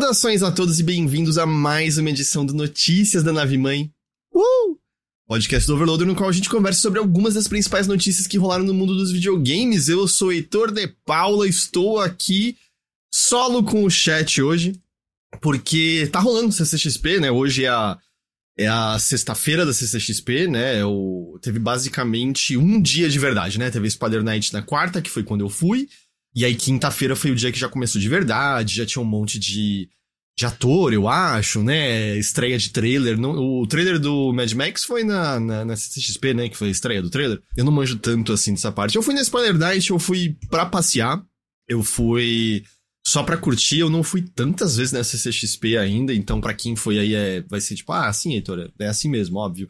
Saudações a todos e bem-vindos a mais uma edição do Notícias da Nave Mãe. Uh! Podcast do Overloader, no qual a gente conversa sobre algumas das principais notícias que rolaram no mundo dos videogames. Eu sou Heitor de Paula, estou aqui solo com o chat hoje, porque tá rolando o CCXP, né? Hoje é a, é a sexta-feira da CCXP, né? Eu, teve basicamente um dia de verdade, né? Teve Spider Night na quarta, que foi quando eu fui. E aí, quinta-feira foi o dia que já começou de verdade, já tinha um monte de, de ator, eu acho, né? Estreia de trailer. o trailer do Mad Max foi na, na, na CCXP, né? Que foi a estreia do trailer. Eu não manjo tanto assim dessa parte. Eu fui na Spoiler Night, eu fui pra passear. Eu fui só pra curtir. Eu não fui tantas vezes na CCXP ainda, então para quem foi aí é, vai ser tipo, ah, sim, Heitor, é assim mesmo, óbvio.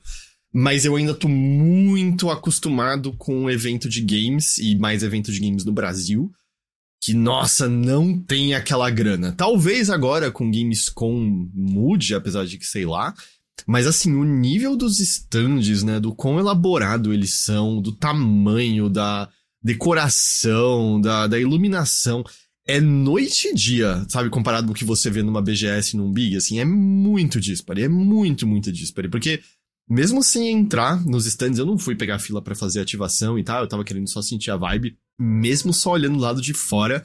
Mas eu ainda tô muito acostumado com o evento de games e mais evento de games no Brasil que, nossa, não tem aquela grana. Talvez agora com Gamescom mude, apesar de que sei lá. Mas assim, o nível dos stands, né, do quão elaborado eles são, do tamanho, da decoração, da, da iluminação, é noite e dia, sabe, comparado com o que você vê numa BGS num Big, assim, é muito dispare, é muito, muito dispare, porque mesmo sem entrar nos stands, eu não fui pegar fila para fazer ativação e tal, eu tava querendo só sentir a vibe, mesmo só olhando do lado de fora.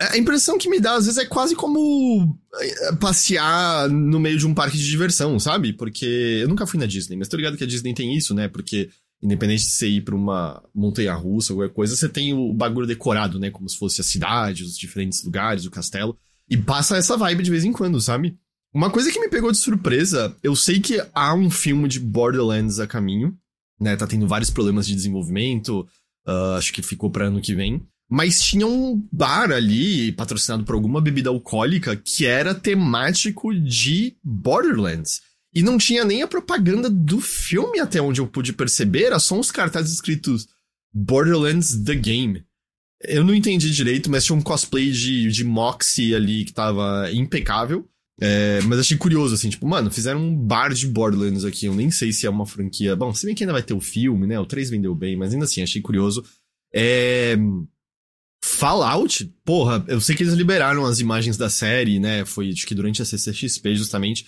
A impressão que me dá, às vezes, é quase como eh, passear no meio de um parque de diversão, sabe? Porque eu nunca fui na Disney, mas tô ligado que a Disney tem isso, né? Porque, independente de você ir pra uma montanha russa ou qualquer coisa, você tem o bagulho decorado, né? Como se fosse a cidade, os diferentes lugares, o castelo. E passa essa vibe de vez em quando, sabe? Uma coisa que me pegou de surpresa, eu sei que há um filme de Borderlands a caminho, né? Tá tendo vários problemas de desenvolvimento, Uh, acho que ficou para ano que vem. Mas tinha um bar ali, patrocinado por alguma bebida alcoólica, que era temático de Borderlands. E não tinha nem a propaganda do filme, até onde eu pude perceber, era só uns cartazes escritos Borderlands The Game. Eu não entendi direito, mas tinha um cosplay de, de Moxie ali que tava impecável. É, mas achei curioso, assim, tipo, mano, fizeram um bar de Borderlands aqui. Eu nem sei se é uma franquia. Bom, se bem que ainda vai ter o filme, né? O 3 vendeu bem, mas ainda assim, achei curioso. É. Fallout, porra, eu sei que eles liberaram as imagens da série, né? Foi acho que durante a CCXP, justamente.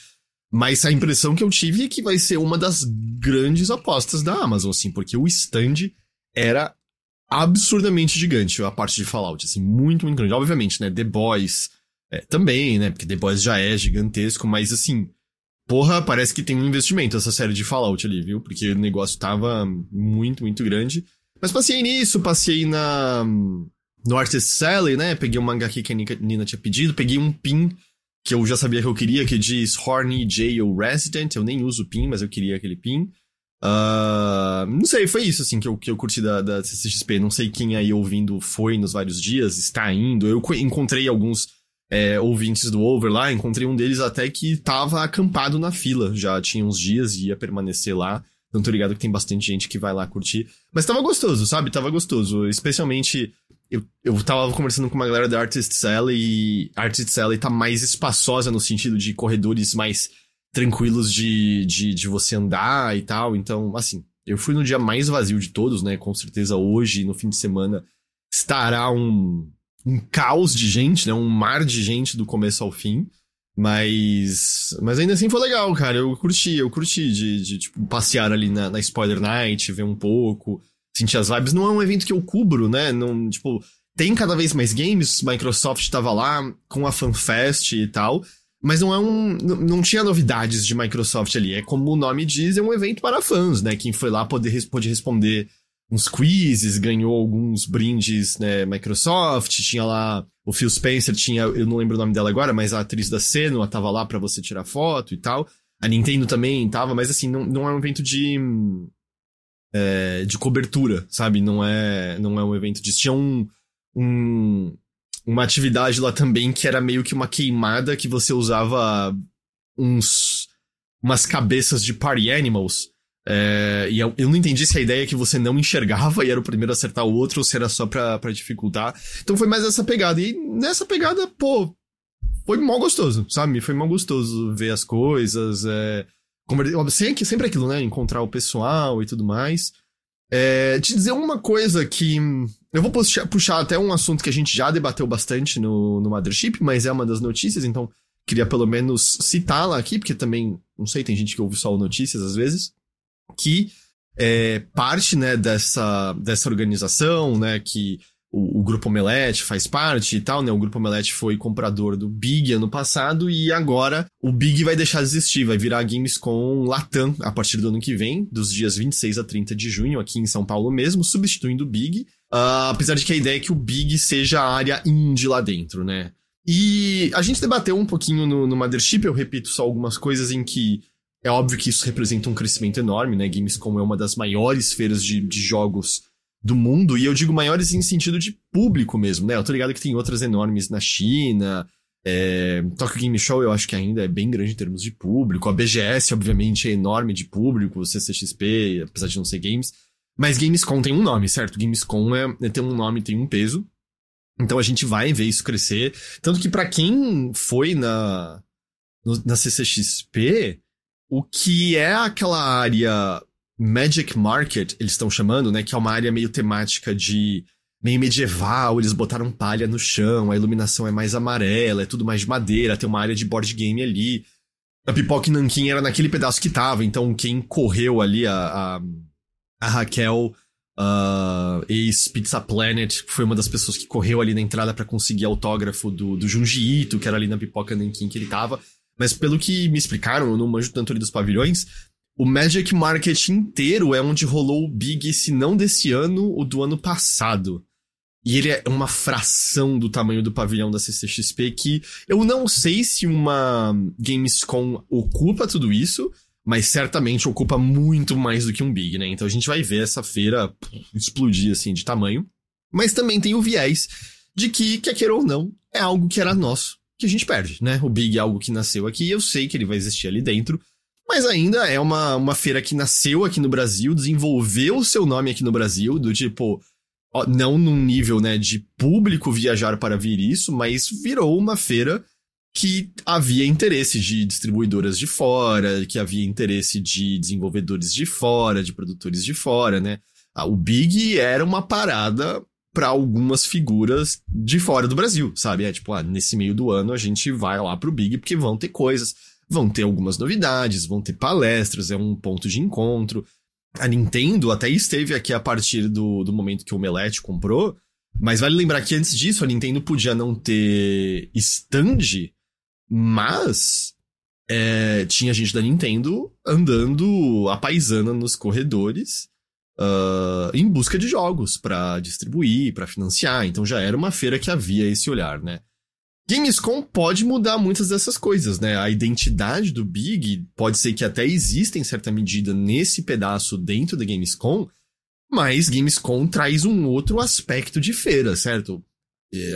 Mas a impressão que eu tive é que vai ser uma das grandes apostas da Amazon, assim, porque o stand era absurdamente gigante, a parte de Fallout, assim, muito, muito grande. Obviamente, né? The Boys, é, também, né? Porque The Boys já é gigantesco, mas assim, porra, parece que tem um investimento essa série de Fallout ali, viu? Porque o negócio tava muito, muito grande. Mas passei nisso, passei na. No Artist Sally, né? Peguei um mangá que a Nina tinha pedido, peguei um pin que eu já sabia que eu queria, que diz Horny Jail Resident. Eu nem uso pin, mas eu queria aquele pin. Uh, não sei, foi isso assim que eu, que eu curti da, da CCXP. Não sei quem aí ouvindo foi nos vários dias, está indo. Eu encontrei alguns é, ouvintes do Over lá, encontrei um deles até que tava acampado na fila, já tinha uns dias e ia permanecer lá. Então tô ligado que tem bastante gente que vai lá curtir. Mas tava gostoso, sabe? Tava gostoso. Especialmente, eu, eu tava conversando com uma galera da Artist Cell e a Artist Cell tá mais espaçosa no sentido de corredores mais tranquilos de, de, de você andar e tal. Então, assim, eu fui no dia mais vazio de todos, né? Com certeza hoje, no fim de semana, estará um, um caos de gente, né? Um mar de gente do começo ao fim. Mas. Mas ainda assim foi legal, cara. Eu curti, eu curti de, de tipo, passear ali na, na Spoiler Night, ver um pouco, sentir as vibes. Não é um evento que eu cubro, né? Não, tipo, tem cada vez mais games. Microsoft tava lá com a FanFest e tal. Mas não é um. Não tinha novidades de Microsoft ali. É como o nome diz, é um evento para fãs, né? Quem foi lá pode, pode responder uns quizzes, ganhou alguns brindes, né, Microsoft, tinha lá o Phil Spencer, tinha, eu não lembro o nome dela agora, mas a atriz da Senua tava lá para você tirar foto e tal. A Nintendo também tava, mas assim, não, não é um evento de é, de cobertura, sabe? Não é não é um evento de tinha um, um uma atividade lá também que era meio que uma queimada que você usava uns umas cabeças de party animals é, e eu, eu, não entendi se a ideia é que você não enxergava e era o primeiro a acertar o outro ou se era só pra, pra dificultar. Então foi mais essa pegada. E nessa pegada, pô, foi mal gostoso, sabe? Foi mal gostoso ver as coisas. É, sempre, sempre aquilo, né? Encontrar o pessoal e tudo mais. É, te dizer uma coisa que. Eu vou puxar, puxar até um assunto que a gente já debateu bastante no, no Mothership, mas é uma das notícias, então queria pelo menos citá-la aqui, porque também, não sei, tem gente que ouve só notícias às vezes, que é parte, né, dessa, dessa organização, né, que o, o, Grupo Omelete faz parte e tal, né? O Grupo Omelete foi comprador do Big ano passado e agora o Big vai deixar de existir, vai virar Gamescom Latam a partir do ano que vem, dos dias 26 a 30 de junho, aqui em São Paulo mesmo, substituindo o Big. Uh, apesar de que a ideia é que o Big seja a área indie lá dentro, né? E a gente debateu um pouquinho no, no Mothership, eu repito só algumas coisas em que é óbvio que isso representa um crescimento enorme, né? Gamescom é uma das maiores feiras de, de jogos do mundo, e eu digo maiores em sentido de público mesmo, né? Eu tô ligado que tem outras enormes na China, é, Tokyo Game Show eu acho que ainda é bem grande em termos de público, a BGS obviamente é enorme de público, CCXP, apesar de não ser games, mas Gamescom tem um nome, certo? Gamescom é, é tem um nome, tem um peso, então a gente vai ver isso crescer, tanto que para quem foi na, no, na CCXP, o que é aquela área Magic Market, eles estão chamando, né? Que é uma área meio temática de meio medieval, eles botaram palha no chão, a iluminação é mais amarela, é tudo mais de madeira, tem uma área de board game ali. A Pipoca Nankin era naquele pedaço que tava, então quem correu ali, a, a, a Raquel, uh, ex-Pizza Planet, foi uma das pessoas que correu ali na entrada para conseguir autógrafo do, do Junji Ito, que era ali na Pipoca Nankin que ele tava. Mas pelo que me explicaram, eu não manjo tanto ali dos pavilhões, o Magic Market inteiro é onde rolou o Big, se não desse ano, o do ano passado. E ele é uma fração do tamanho do pavilhão da CCXP que eu não sei se uma Gamescom ocupa tudo isso, mas certamente ocupa muito mais do que um Big, né? Então a gente vai ver essa feira explodir assim de tamanho. Mas também tem o viés de que, quer queira ou não, é algo que era nosso, que a gente perde, né? O Big é algo que nasceu aqui, eu sei que ele vai existir ali dentro, mas ainda é uma, uma feira que nasceu aqui no Brasil, desenvolveu o seu nome aqui no Brasil, do tipo, não num nível, né, de público viajar para vir isso, mas virou uma feira que havia interesse de distribuidoras de fora, que havia interesse de desenvolvedores de fora, de produtores de fora, né? Ah, o Big era uma parada para algumas figuras de fora do Brasil, sabe? É tipo, ah, nesse meio do ano a gente vai lá pro Big porque vão ter coisas vão ter algumas novidades, vão ter palestras, é um ponto de encontro. A Nintendo até esteve aqui a partir do, do momento que o Omelete comprou, mas vale lembrar que antes disso a Nintendo podia não ter stand, mas é, tinha gente da Nintendo andando a paisana nos corredores uh, em busca de jogos para distribuir, para financiar. Então já era uma feira que havia esse olhar, né? Gamescom pode mudar muitas dessas coisas, né? A identidade do Big pode ser que até exista em certa medida nesse pedaço dentro da Gamescom, mas Gamescom traz um outro aspecto de feira, certo?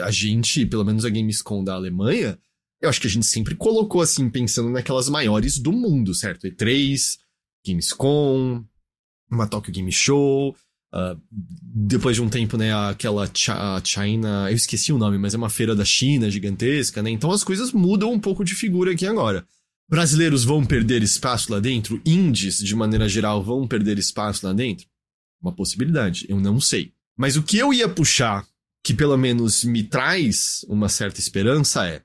A gente, pelo menos a Gamescom da Alemanha, eu acho que a gente sempre colocou assim, pensando naquelas maiores do mundo, certo? E3, Gamescom, uma Tokyo Game Show, Uh, depois de um tempo, né, aquela China, eu esqueci o nome, mas é uma feira da China gigantesca, né? Então as coisas mudam um pouco de figura aqui agora. Brasileiros vão perder espaço lá dentro? Indies, de maneira geral, vão perder espaço lá dentro? Uma possibilidade, eu não sei. Mas o que eu ia puxar, que pelo menos me traz uma certa esperança, é.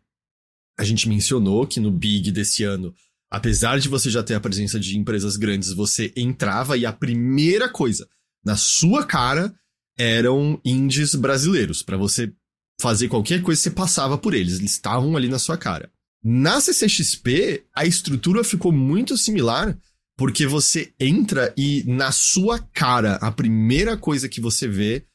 A gente mencionou que no Big desse ano, apesar de você já ter a presença de empresas grandes, você entrava e a primeira coisa na sua cara eram indies brasileiros. para você fazer qualquer coisa, você passava por eles. Eles estavam ali na sua cara. Na CCXP, a estrutura ficou muito similar, porque você entra e na sua cara, a primeira coisa que você vê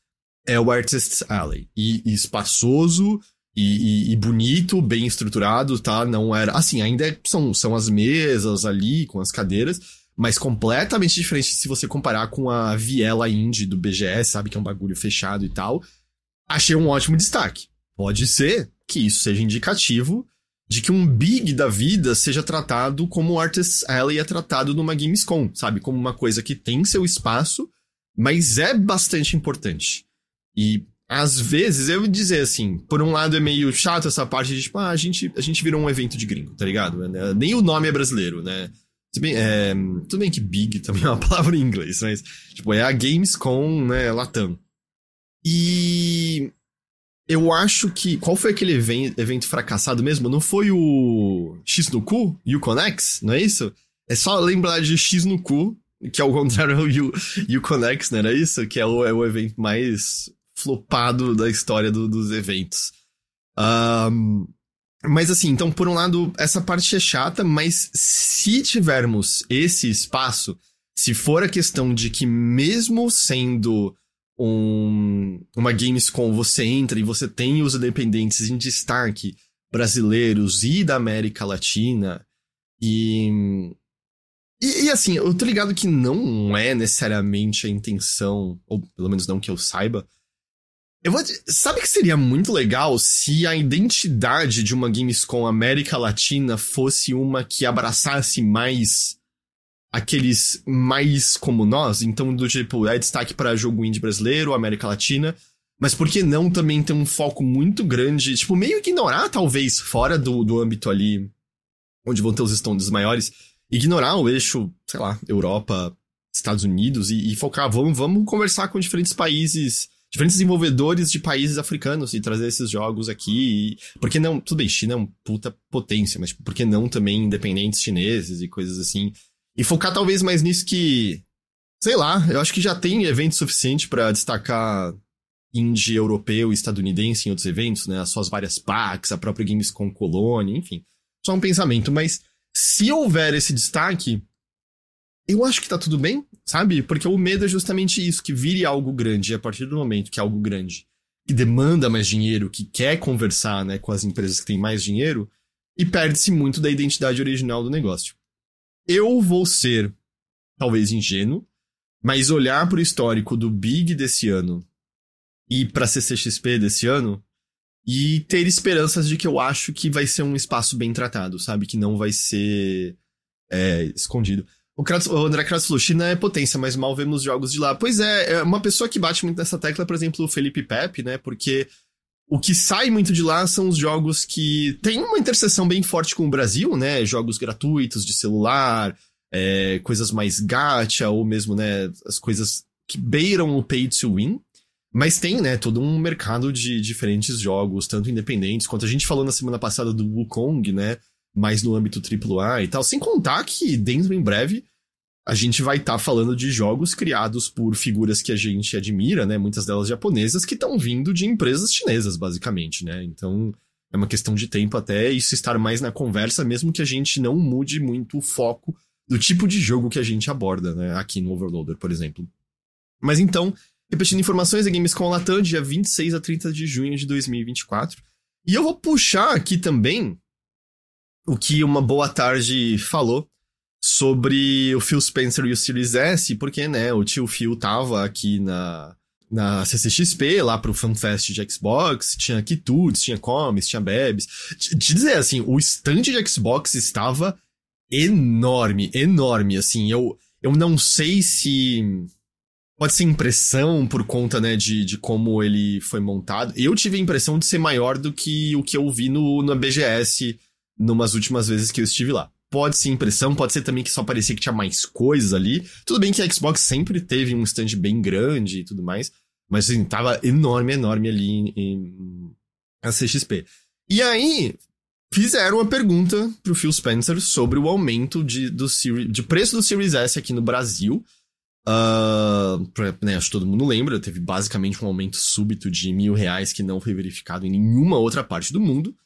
é o Artist's Alley. E, e espaçoso, e, e, e, bonito, bem estruturado, tá? Não era. Assim, ainda é, são, são as mesas ali, com as cadeiras, mas completamente diferente se você comparar com a Viela Indie do BGS, sabe? Que é um bagulho fechado e tal. Achei um ótimo destaque. Pode ser que isso seja indicativo de que um big da vida seja tratado como o Artist Alley é tratado numa Gamescom, sabe? Como uma coisa que tem seu espaço, mas é bastante importante. E às vezes eu dizer assim, por um lado é meio chato essa parte de tipo, ah, a gente, a gente virou um evento de gringo, tá ligado? Nem o nome é brasileiro, né? Bem, é, tudo bem que big também é uma palavra em inglês, mas, tipo, é a Gamescom, né, Latam. E eu acho que. Qual foi aquele evento fracassado mesmo? Não foi o X no cu? Uconex? Não é isso? É só lembrar de X no cu, que é o contrário do Uconex, não era isso? Que é o, é o evento mais flopado da história do, dos eventos. Um, mas assim, então, por um lado, essa parte é chata, mas se tivermos esse espaço, se for a questão de que mesmo sendo um, uma Gamescom, você entra e você tem os independentes em destaque brasileiros e da América Latina, e, e, e assim, eu tô ligado que não é necessariamente a intenção, ou pelo menos não que eu saiba, eu vou. Sabe que seria muito legal se a identidade de uma Gamescom América Latina fosse uma que abraçasse mais aqueles mais como nós? Então, do tipo, é destaque para jogo indie brasileiro, América Latina. Mas por que não também ter um foco muito grande, tipo, meio ignorar, talvez, fora do, do âmbito ali onde vão ter os stands maiores, ignorar o eixo, sei lá, Europa, Estados Unidos e, e focar, vamos, vamos conversar com diferentes países diferentes desenvolvedores de países africanos e trazer esses jogos aqui. E, não? Tudo bem, China é uma puta potência, mas por que não também independentes chineses e coisas assim? E focar talvez mais nisso que. Sei lá, eu acho que já tem evento suficiente para destacar indie europeu e estadunidense em outros eventos, né? As suas várias packs, a própria Gamescom Colônia, enfim. Só um pensamento, mas se houver esse destaque, eu acho que tá tudo bem, sabe? Porque o medo é justamente isso, que vire algo grande. E a partir do momento que é algo grande, que demanda mais dinheiro, que quer conversar né, com as empresas que têm mais dinheiro, e perde-se muito da identidade original do negócio. Eu vou ser, talvez, ingênuo, mas olhar para o histórico do Big desse ano e para CCXP desse ano e ter esperanças de que eu acho que vai ser um espaço bem tratado, sabe? Que não vai ser é, escondido. O, Kratos, o André Kratos falou, China é potência, mas mal vemos jogos de lá. Pois é, é uma pessoa que bate muito nessa tecla, por exemplo, o Felipe Pepe, né? Porque o que sai muito de lá são os jogos que tem uma interseção bem forte com o Brasil, né? Jogos gratuitos de celular, é, coisas mais gacha, ou mesmo, né, as coisas que beiram o pay to win. Mas tem, né, todo um mercado de diferentes jogos, tanto independentes, quanto a gente falou na semana passada do Wukong, né? Mais no âmbito AAA e tal. Sem contar que, dentro em breve, a gente vai estar tá falando de jogos criados por figuras que a gente admira, né? Muitas delas japonesas, que estão vindo de empresas chinesas, basicamente, né? Então, é uma questão de tempo até isso estar mais na conversa, mesmo que a gente não mude muito o foco do tipo de jogo que a gente aborda, né? Aqui no Overloader, por exemplo. Mas então, repetindo informações, a Gamescom Latam, dia 26 a 30 de junho de 2024. E eu vou puxar aqui também o que uma boa tarde falou sobre o Phil Spencer e o Series S, porque, né, o tio Phil tava aqui na, na CCXP, lá pro FanFest de Xbox, tinha quitutes, tinha comes, tinha bebes. Te, dizer, assim, o stand de Xbox estava enorme, enorme, assim, eu, eu não sei se... Pode ser impressão por conta, né, de, de como ele foi montado. Eu tive a impressão de ser maior do que o que eu vi no, no BGS numas últimas vezes que eu estive lá. Pode ser impressão, pode ser também que só parecia que tinha mais coisas ali. Tudo bem que a Xbox sempre teve um stand bem grande e tudo mais, mas assim, tava enorme, enorme ali em, em a CXP. E aí, fizeram uma pergunta pro Phil Spencer sobre o aumento de, do de preço do Series S aqui no Brasil. Uh, né, acho que todo mundo lembra, teve basicamente um aumento súbito de mil reais que não foi verificado em nenhuma outra parte do mundo.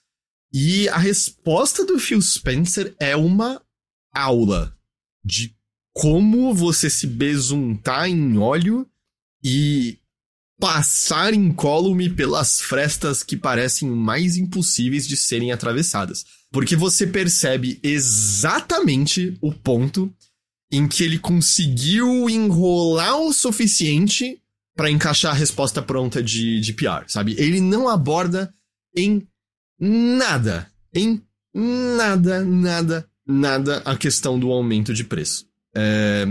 E a resposta do Phil Spencer é uma aula de como você se besuntar em óleo e passar incólume pelas frestas que parecem mais impossíveis de serem atravessadas. Porque você percebe exatamente o ponto em que ele conseguiu enrolar o suficiente para encaixar a resposta pronta de, de PR, sabe? Ele não aborda em nada, em nada, nada, nada a questão do aumento de preço. É,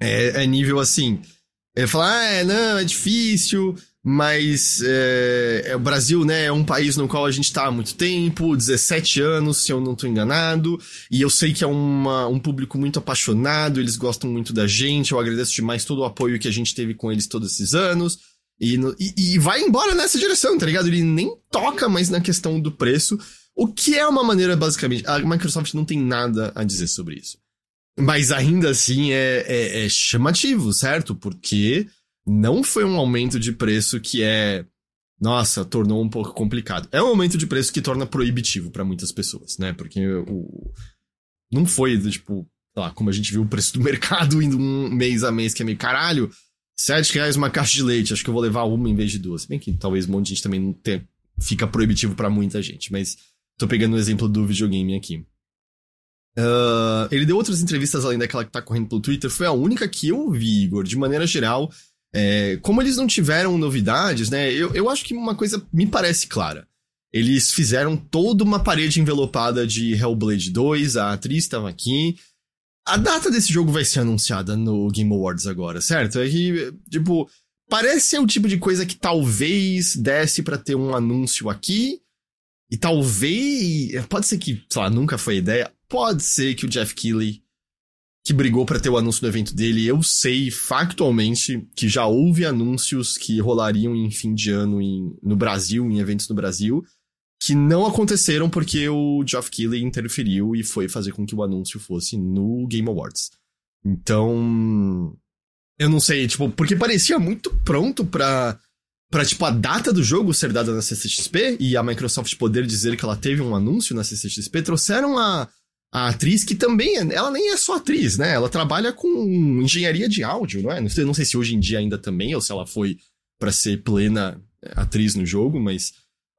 é, é nível assim. Ele fala, ah, é, não, é difícil, mas é, é, o Brasil, né, é um país no qual a gente está há muito tempo, 17 anos, se eu não estou enganado, e eu sei que é uma, um público muito apaixonado, eles gostam muito da gente, eu agradeço demais todo o apoio que a gente teve com eles todos esses anos, E, no, e, e, vai embora nessa direção, tá ligado? Ele nem toca mais na questão do preço, o que é uma maneira, basicamente. A Microsoft não tem nada a dizer sobre isso. Mas ainda assim é, é, é chamativo, certo? Porque não foi um aumento de preço que é. Nossa, tornou um pouco complicado. É um aumento de preço que torna proibitivo para muitas pessoas, né? Porque o. Não foi, tipo, lá, como a gente viu o preço do mercado indo um mês a mês, que é meio caralho 7 reais uma caixa de leite, acho que eu vou levar uma em vez de duas. Bem que talvez um monte de gente também não tenha, fica proibitivo para muita gente, mas tô pegando o exemplo do videogame aqui. Uh, ele deu outras entrevistas além daquela que tá correndo pelo Twitter, foi a única que eu vi, Igor. De maneira geral, é, como eles não tiveram novidades, né? Eu, eu acho que uma coisa me parece clara. Eles fizeram toda uma parede envelopada de Hellblade 2, a atriz estava aqui, a data desse jogo vai ser anunciada no Game Awards agora, certo? É que, tipo, parece ser o tipo de coisa que talvez desse para ter um anúncio aqui. E talvez. Pode ser que, sei lá, nunca foi ideia. Pode ser que o Jeff Keighley, que brigou para ter o anúncio do evento dele, eu sei factualmente que já houve anúncios que rolariam em fim de ano em, no Brasil, em eventos no Brasil que não aconteceram porque o Geoff Keighley interferiu e foi fazer com que o anúncio fosse no Game Awards. Então, eu não sei, tipo, porque parecia muito pronto pra, pra, tipo, a data do jogo ser dada na CCXP e a Microsoft poder dizer que ela teve um anúncio na CCXP, trouxeram a, a atriz que também, ela nem é só atriz, né? Ela trabalha com engenharia de áudio, não é? Não sei, não sei se hoje em dia ainda também, ou se ela foi para ser plena atriz no jogo, mas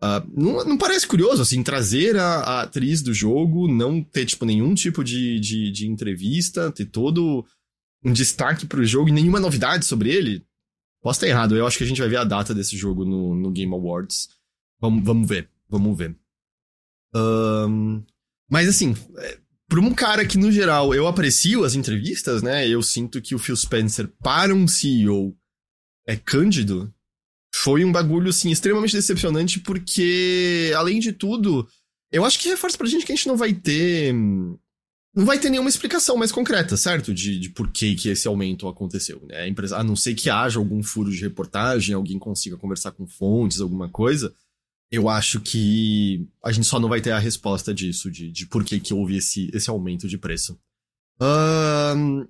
Uh, não, não, parece curioso, assim, trazer a, a, atriz do jogo, não ter, tipo, nenhum tipo de, de, de entrevista, ter todo um destaque pro jogo e nenhuma novidade sobre ele? Posso estar errado, eu acho que a gente vai ver a data desse jogo no, no Game Awards. Vamos, vamos ver, vamos ver. Um, mas, assim, é, pra um cara que, no geral, eu aprecio as entrevistas, né, eu sinto que o Phil Spencer, para um CEO, é cândido, foi um bagulho, assim, extremamente decepcionante, porque, além de tudo, eu acho que reforça pra gente que a gente não vai ter. Não vai ter nenhuma explicação mais concreta, certo? De, de por que, que esse aumento aconteceu. Né? A, empresa, a não ser que haja algum furo de reportagem, alguém consiga conversar com fontes, alguma coisa. Eu acho que a gente só não vai ter a resposta disso, de, de por que, que houve esse, esse aumento de preço. Um...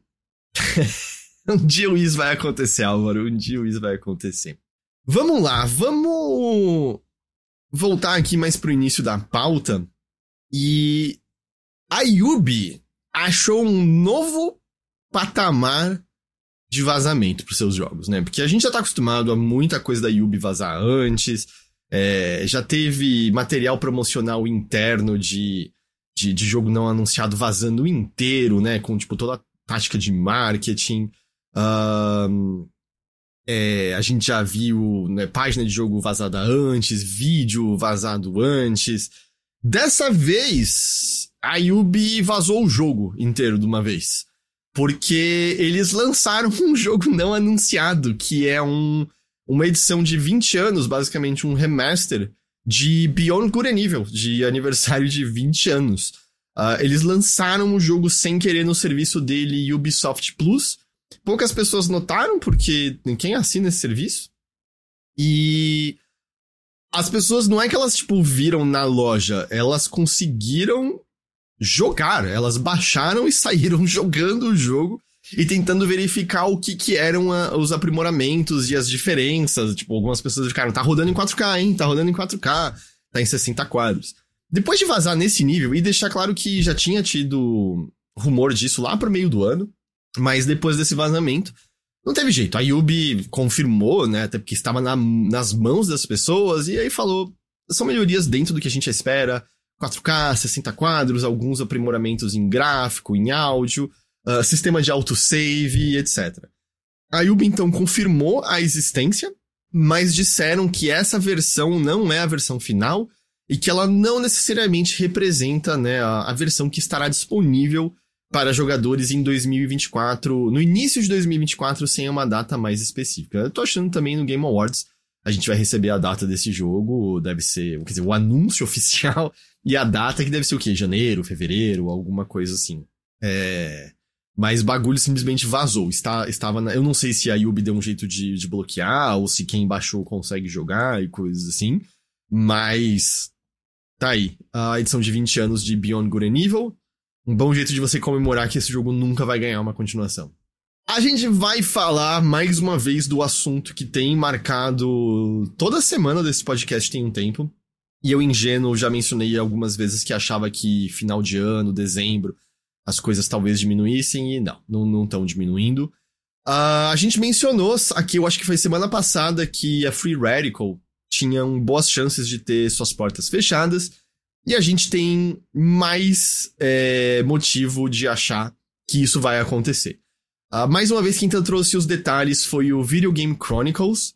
um dia o isso vai acontecer, Álvaro. Um dia o isso vai acontecer. Vamos lá, vamos voltar aqui mais pro início da pauta. E a Yubi achou um novo patamar de vazamento para seus jogos, né? Porque a gente já tá acostumado a muita coisa da Yubi vazar antes. É, já teve material promocional interno de, de, de, jogo não anunciado vazando inteiro, né? Com, tipo, toda a tática de marketing. Um, é, a gente já viu né, página de jogo vazada antes, vídeo vazado antes. Dessa vez, a Yubi vazou o jogo inteiro de uma vez. Porque eles lançaram um jogo não anunciado, que é um, uma edição de 20 anos, basicamente um remaster de Beyond Good and Evil, de aniversário de 20 anos. Uh, eles lançaram o jogo sem querer no serviço dele Ubisoft Plus, poucas pessoas notaram, porque ninguém assina esse serviço. E as pessoas não é que elas, tipo, viram na loja, elas conseguiram jogar. Elas baixaram e saíram jogando o jogo e tentando verificar o que, que eram a, os aprimoramentos e as diferenças. Tipo, algumas pessoas ficaram, tá rodando em 4K, hein? Tá rodando em 4K, tá em 60 quadros. Depois de vazar nesse nível e deixar claro que já tinha tido rumor disso lá pro meio do ano, mas depois desse vazamento, não teve jeito. A Yubi confirmou, né? Até porque estava na, nas mãos das pessoas, e aí falou: são melhorias dentro do que a gente espera. 4K, 60 quadros, alguns aprimoramentos em gráfico, em áudio, uh, sistema de autosave, etc. A Yubi então confirmou a existência, mas disseram que essa versão não é a versão final e que ela não necessariamente representa né, a, a versão que estará disponível para jogadores em 2024, no início de 2024, sem uma data mais específica. Eu tô achando também no Game Awards a gente vai receber a data desse jogo, deve ser, quer dizer, o anúncio oficial e a data que deve ser o quê? Janeiro, fevereiro, alguma coisa assim. É... Mas bagulho simplesmente vazou. Está, estava na, eu não sei se a Yubi deu um jeito de, de bloquear, ou se quem baixou consegue jogar e coisas assim. Mas. Tá aí. A edição de 20 anos de Beyond Good and Evil. Um bom jeito de você comemorar que esse jogo nunca vai ganhar uma continuação. A gente vai falar mais uma vez do assunto que tem marcado toda semana desse podcast tem um tempo. E eu, ingênuo, já mencionei algumas vezes que achava que final de ano, dezembro, as coisas talvez diminuíssem e não, não estão diminuindo. Uh, a gente mencionou aqui, eu acho que foi semana passada, que a Free Radical tinha boas chances de ter suas portas fechadas. E a gente tem mais é, motivo de achar que isso vai acontecer. Uh, mais uma vez, quem trouxe os detalhes foi o Video Game Chronicles,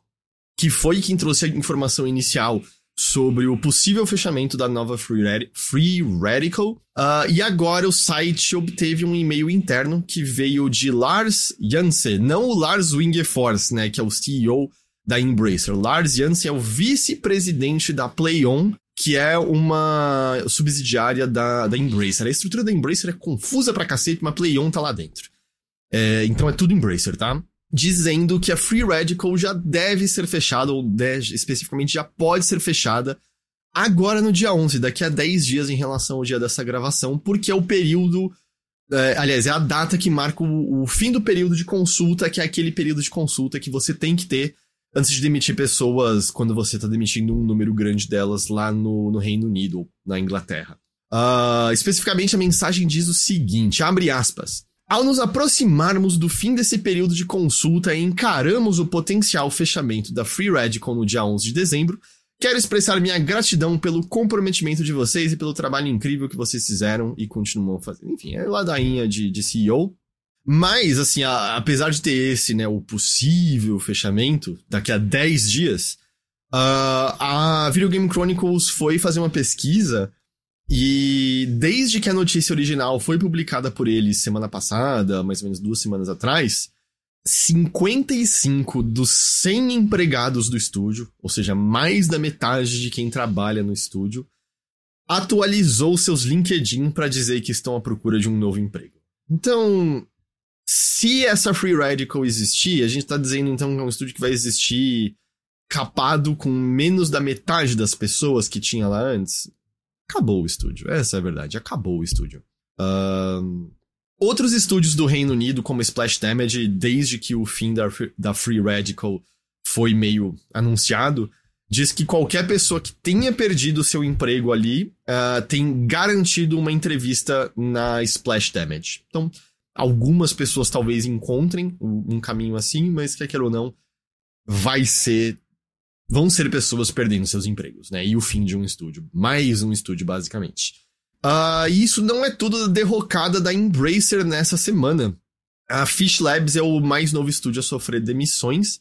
que foi quem trouxe a informação inicial sobre o possível fechamento da nova Free, Free Radical. Uh, e agora o site obteve um e-mail interno que veio de Lars Janse, não o Lars Wingefors, né, que é o CEO da Embracer. Lars Janse é o vice-presidente da PlayOn, que é uma subsidiária da, da Embracer. A estrutura da Embracer é confusa pra cacete, mas PlayOn tá lá dentro. É, então é tudo Embracer, tá? dizendo que a Free Radical já deve ser fechada, ou especificamente já pode ser fechada, agora no dia 11, daqui a 10 dias em relação ao dia dessa gravação, porque é o período. É, aliás, é a data que marca o, o, fim do período de consulta, que é aquele período de consulta que você tem que ter antes de demitir pessoas quando você está demitindo um número grande delas lá no, no Reino Unido, na Inglaterra. Uh, especificamente, a mensagem diz o seguinte: abre aspas. Ao nos aproximarmos do fim desse período de consulta e encaramos o potencial fechamento da Free Radical no dia 11 de dezembro, quero expressar minha gratidão pelo comprometimento de vocês e pelo trabalho incrível que vocês fizeram e continuam fazendo. Enfim, é ladainha de, de CEO. Mas, assim, a, apesar de ter esse, né, o possível fechamento daqui a 10 dias, uh, a Video Game Chronicles foi fazer uma pesquisa e desde que a notícia original foi publicada por eles semana passada, mais ou menos duas semanas atrás, 55 dos 100 empregados do estúdio, ou seja, mais da metade de quem trabalha no estúdio, atualizou seus LinkedIn para dizer que estão à procura de um novo emprego. Então, se essa Free Radical existir, a gente está dizendo então que é um estúdio que vai existir capado com menos da metade das pessoas que tinha lá antes acabou o estúdio. Essa é a verdade, acabou o estúdio. Um, outros estúdios do Reino Unido, como Splash Damage, desde que o fim da, da Free Radical foi meio anunciado, diz que qualquer pessoa que tenha perdido seu emprego ali uh, tem garantido uma entrevista na Splash Damage. Então, algumas pessoas talvez encontrem um caminho assim, mas quer queira ou não, vai ser vão ser pessoas perdendo seus empregos, né? E o fim de um estúdio. Mais um estúdio, basicamente. Uh, e isso não é tudo derrocada da Embracer nessa semana. A Fish Labs é o mais novo estúdio a sofrer demissões.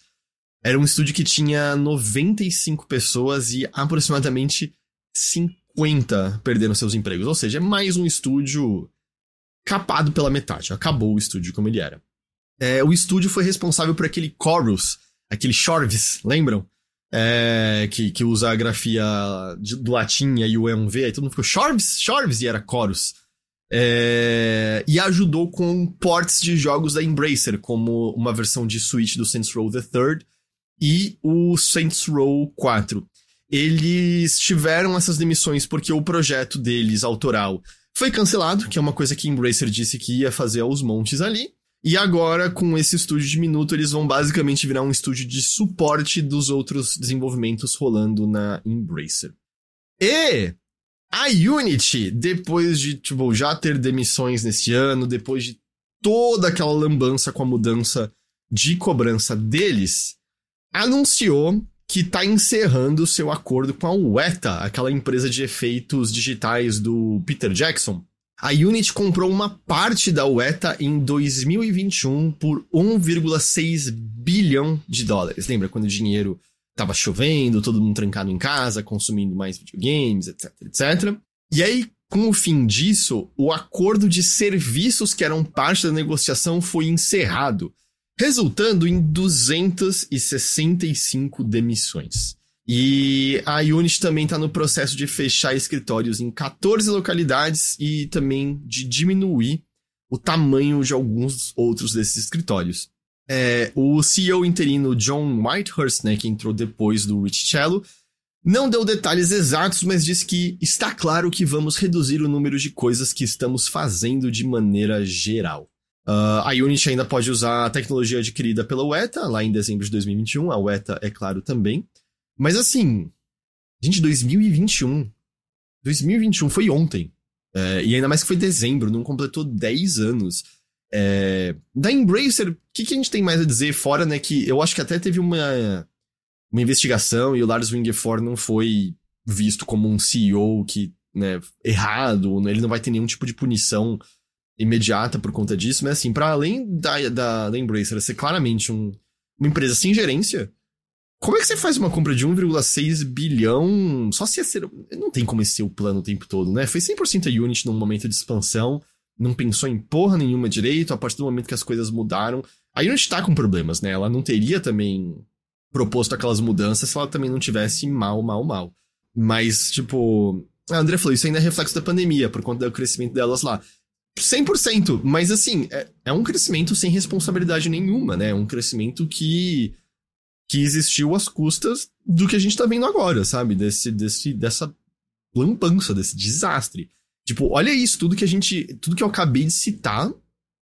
Era um estúdio que tinha 95 pessoas e aproximadamente 50 perdendo seus empregos. Ou seja, é mais um estúdio capado pela metade. Acabou o estúdio como ele era. É, o estúdio foi responsável por aquele Chorus, aquele Shorves, lembram? é, que, que usa a grafia de, do latim e o EMV, aí todo mundo ficou Shorves, Shorves, e era Chorus. É, e ajudou com ports de jogos da Embracer, como uma versão de Switch do Saints Row the Third e o Saints Row 4. Eles tiveram essas demissões porque o projeto deles, autoral, foi cancelado, que é uma coisa que Embracer disse que ia fazer aos montes ali. E agora, com esse estúdio diminuto, eles vão basicamente virar um estúdio de suporte dos outros desenvolvimentos rolando na Embracer. E a Unity, depois de tipo, já ter demissões nesse ano, depois de toda aquela lambança com a mudança de cobrança deles, anunciou que está encerrando seu acordo com a Weta, aquela empresa de efeitos digitais do Peter Jackson. A Unity comprou uma parte da UETA em 2021 por 1,6 bilhão de dólares. Lembra quando o dinheiro estava chovendo, todo mundo trancado em casa, consumindo mais videogames, etc, etc. E aí, com o fim disso, o acordo de serviços que eram parte da negociação foi encerrado, resultando em 265 demissões. E a Unity também está no processo de fechar escritórios em 14 localidades e também de diminuir o tamanho de alguns outros desses escritórios. É, o CEO interino John Whitehurst, né, que entrou depois do Rich Cello, não deu detalhes exatos, mas disse que está claro que vamos reduzir o número de coisas que estamos fazendo de maneira geral. Uh, a Unity ainda pode usar a tecnologia adquirida pela UETA, lá em dezembro de 2021. A UETA, é claro, também. Mas assim, gente, 2021. 2021 foi ontem. É, e ainda mais que foi dezembro, não completou 10 anos. É, da Embracer, o que, que, a gente tem mais a dizer? Fora, né, que eu acho que até teve uma, uma investigação e o Lars Wingeford não foi visto como um CEO que, né, errado, ele não vai ter nenhum tipo de punição imediata por conta disso, mas assim, para além da, da, da Embracer ser claramente um, uma empresa sem gerência, como é que você faz uma compra de 1,6 bilhão só se ia ser. Não tem como esse ser o plano o tempo todo, né? Foi 100% a Unity num momento de expansão, não pensou em porra nenhuma direito, a partir do momento que as coisas mudaram. A Unity tá com problemas, né? Ela não teria também proposto aquelas mudanças se ela também não tivesse mal, mal, mal. Mas, tipo. A André falou, isso ainda é reflexo da pandemia, por conta do crescimento delas lá. 100%, mas assim, é, é um crescimento sem responsabilidade nenhuma, né? É um crescimento que que existiu às custas do que a gente tá vendo agora, sabe? Desse, desse, dessa lampança, desse desastre. Tipo, olha isso, tudo que a gente. Tudo que eu acabei de citar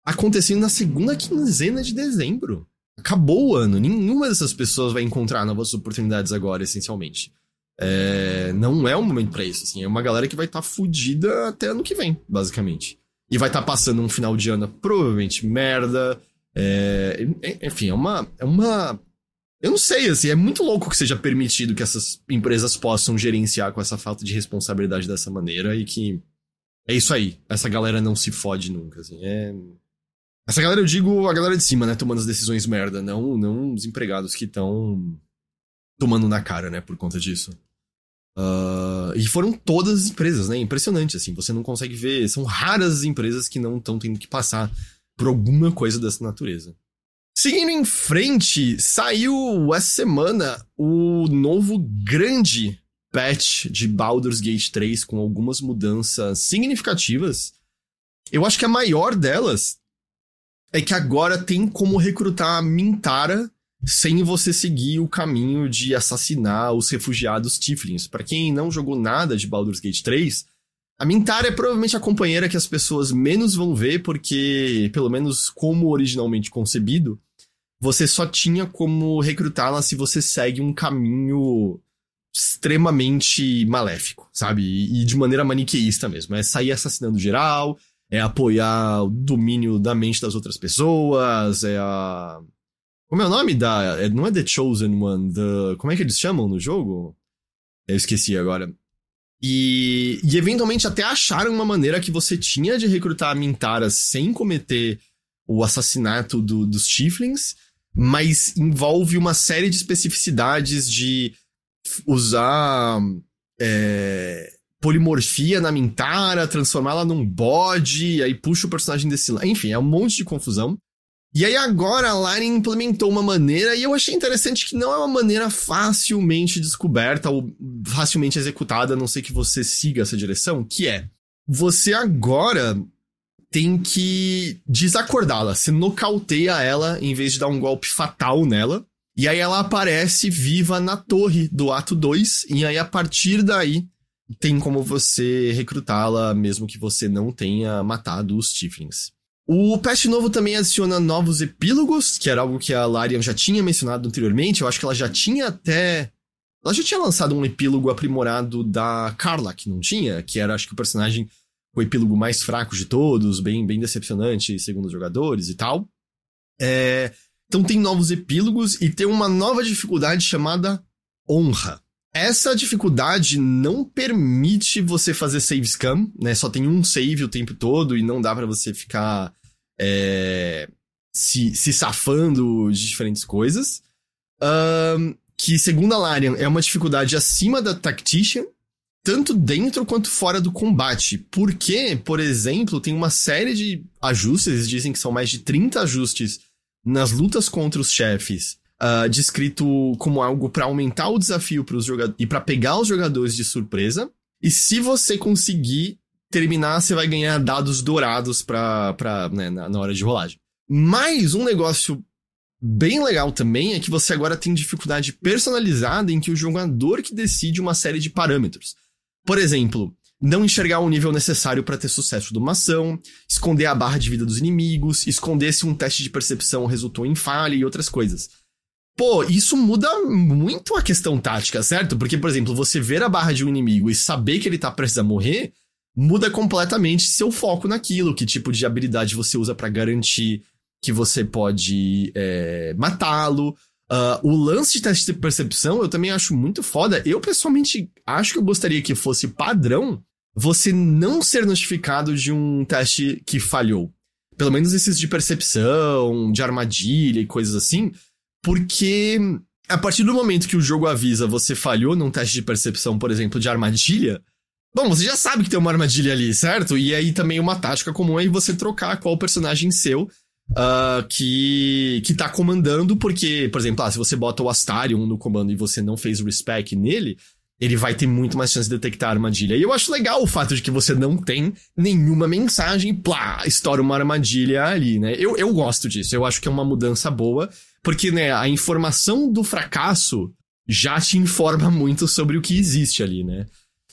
acontecendo na segunda quinzena de dezembro. Acabou o ano. Nenhuma dessas pessoas vai encontrar novas oportunidades agora, essencialmente. É, não é o momento para isso, assim. É uma galera que vai estar tá fudida até ano que vem, basicamente. E vai estar tá passando um final de ano provavelmente merda. É, enfim, é uma, é uma. Eu não sei, assim, é muito louco que seja permitido que essas empresas possam gerenciar com essa falta de responsabilidade dessa maneira e que. É isso aí. Essa galera não se fode nunca, assim. É. Essa galera, eu digo a galera de cima, né? Tomando as decisões merda, não, não os empregados que estão tomando na cara, né? Por conta disso. Uh, e foram todas as empresas, né? Impressionante, assim. Você não consegue ver. São raras as empresas que não estão tendo que passar por alguma coisa dessa natureza. Seguindo em frente, saiu essa semana o novo grande patch de Baldur's Gate 3 com algumas mudanças significativas. Eu acho que a maior delas é que agora tem como recrutar a Mintara sem você seguir o caminho de assassinar os refugiados Tiflins. Para quem não jogou nada de Baldur's Gate 3, a Mintara é provavelmente a companheira que as pessoas menos vão ver, porque, pelo menos como originalmente concebido, você só tinha como recrutá-la se você segue um caminho extremamente maléfico, sabe? E, de maneira maniqueísta mesmo. É sair assassinando geral, é apoiar o domínio da mente das outras pessoas, é a como é o nome da. É, não é The Chosen One, the, como é que eles chamam no jogo? Eu esqueci agora. E, e eventualmente até acharam uma maneira que você tinha de recrutar a Mintara sem cometer o assassinato do, dos Tiflins, mas envolve uma série de especificidades de usar é, polimorfia na Mintara, transformá-la num bode, aí puxa o personagem desse lado. Enfim, é um monte de confusão. E aí agora a Larian implementou uma maneira, e eu achei interessante que não é uma maneira facilmente descoberta ou facilmente executada, a não ser que você siga essa direção, que é você agora tem que desacordá-la. Você nocauteia ela em vez de dar um golpe fatal nela. E aí ela aparece viva na torre do ato 2. E aí a partir daí tem como você recrutá-la mesmo que você não tenha matado os Tiflins. O patch novo também adiciona novos epílogos, que era algo que a Larian já tinha mencionado anteriormente. Eu acho que ela já tinha até. Ela já tinha lançado um epílogo aprimorado da Carla, que não tinha, que era, acho que, o personagem o epílogo mais fraco de todos, bem, bem decepcionante, segundo os jogadores e tal. É... Então tem novos epílogos e tem uma nova dificuldade chamada honra. Essa dificuldade não permite você fazer save scam, né? Só tem um save o tempo todo e não dá para você ficar é, se, se safando de diferentes coisas. Um, que, segundo a Larian, é uma dificuldade acima da Tactician, tanto dentro quanto fora do combate. Porque, por exemplo, tem uma série de ajustes, eles dizem que são mais de 30 ajustes nas lutas contra os chefes, uh, descrito como algo para aumentar o desafio para os jogadores e para pegar os jogadores de surpresa. E se você conseguir terminar, você vai ganhar dados dourados pra, né, na, na hora de rolagem. Mas um negócio bem legal também é que você agora tem dificuldade personalizada em que o jogador que decide uma série de parâmetros. Por exemplo, não enxergar o nível necessário para ter sucesso de uma ação, esconder a barra de vida dos inimigos, esconder se um teste de percepção resultou em falha e outras coisas. Pô, isso muda muito a questão tática, certo? Porque, por exemplo, você ver a barra de um inimigo e saber que ele tá prestes a morrer, muda completamente seu foco naquilo, que tipo de habilidade você usa para garantir que você pode é, matá-lo. Uh, o lance de teste de percepção eu também acho muito foda. Eu, pessoalmente, acho que eu gostaria que fosse padrão você não ser notificado de um teste que falhou. Pelo menos esses de percepção, de armadilha e coisas assim. Porque a partir do momento que o jogo avisa você falhou num teste de percepção, por exemplo, de armadilha, bom, você já sabe que tem uma armadilha ali, certo? E aí também uma tática comum é você trocar qual personagem seu Uh, que, que tá comandando, porque, por exemplo, ah, se você bota o Astarion no comando e você não fez o respec nele, ele vai ter muito mais chance de detectar a armadilha. E eu acho legal o fato de que você não tem nenhuma mensagem, plá, estoura uma armadilha ali, né? Eu, eu gosto disso, eu acho que é uma mudança boa, porque, né, a informação do fracasso já te informa muito sobre o que existe ali, né?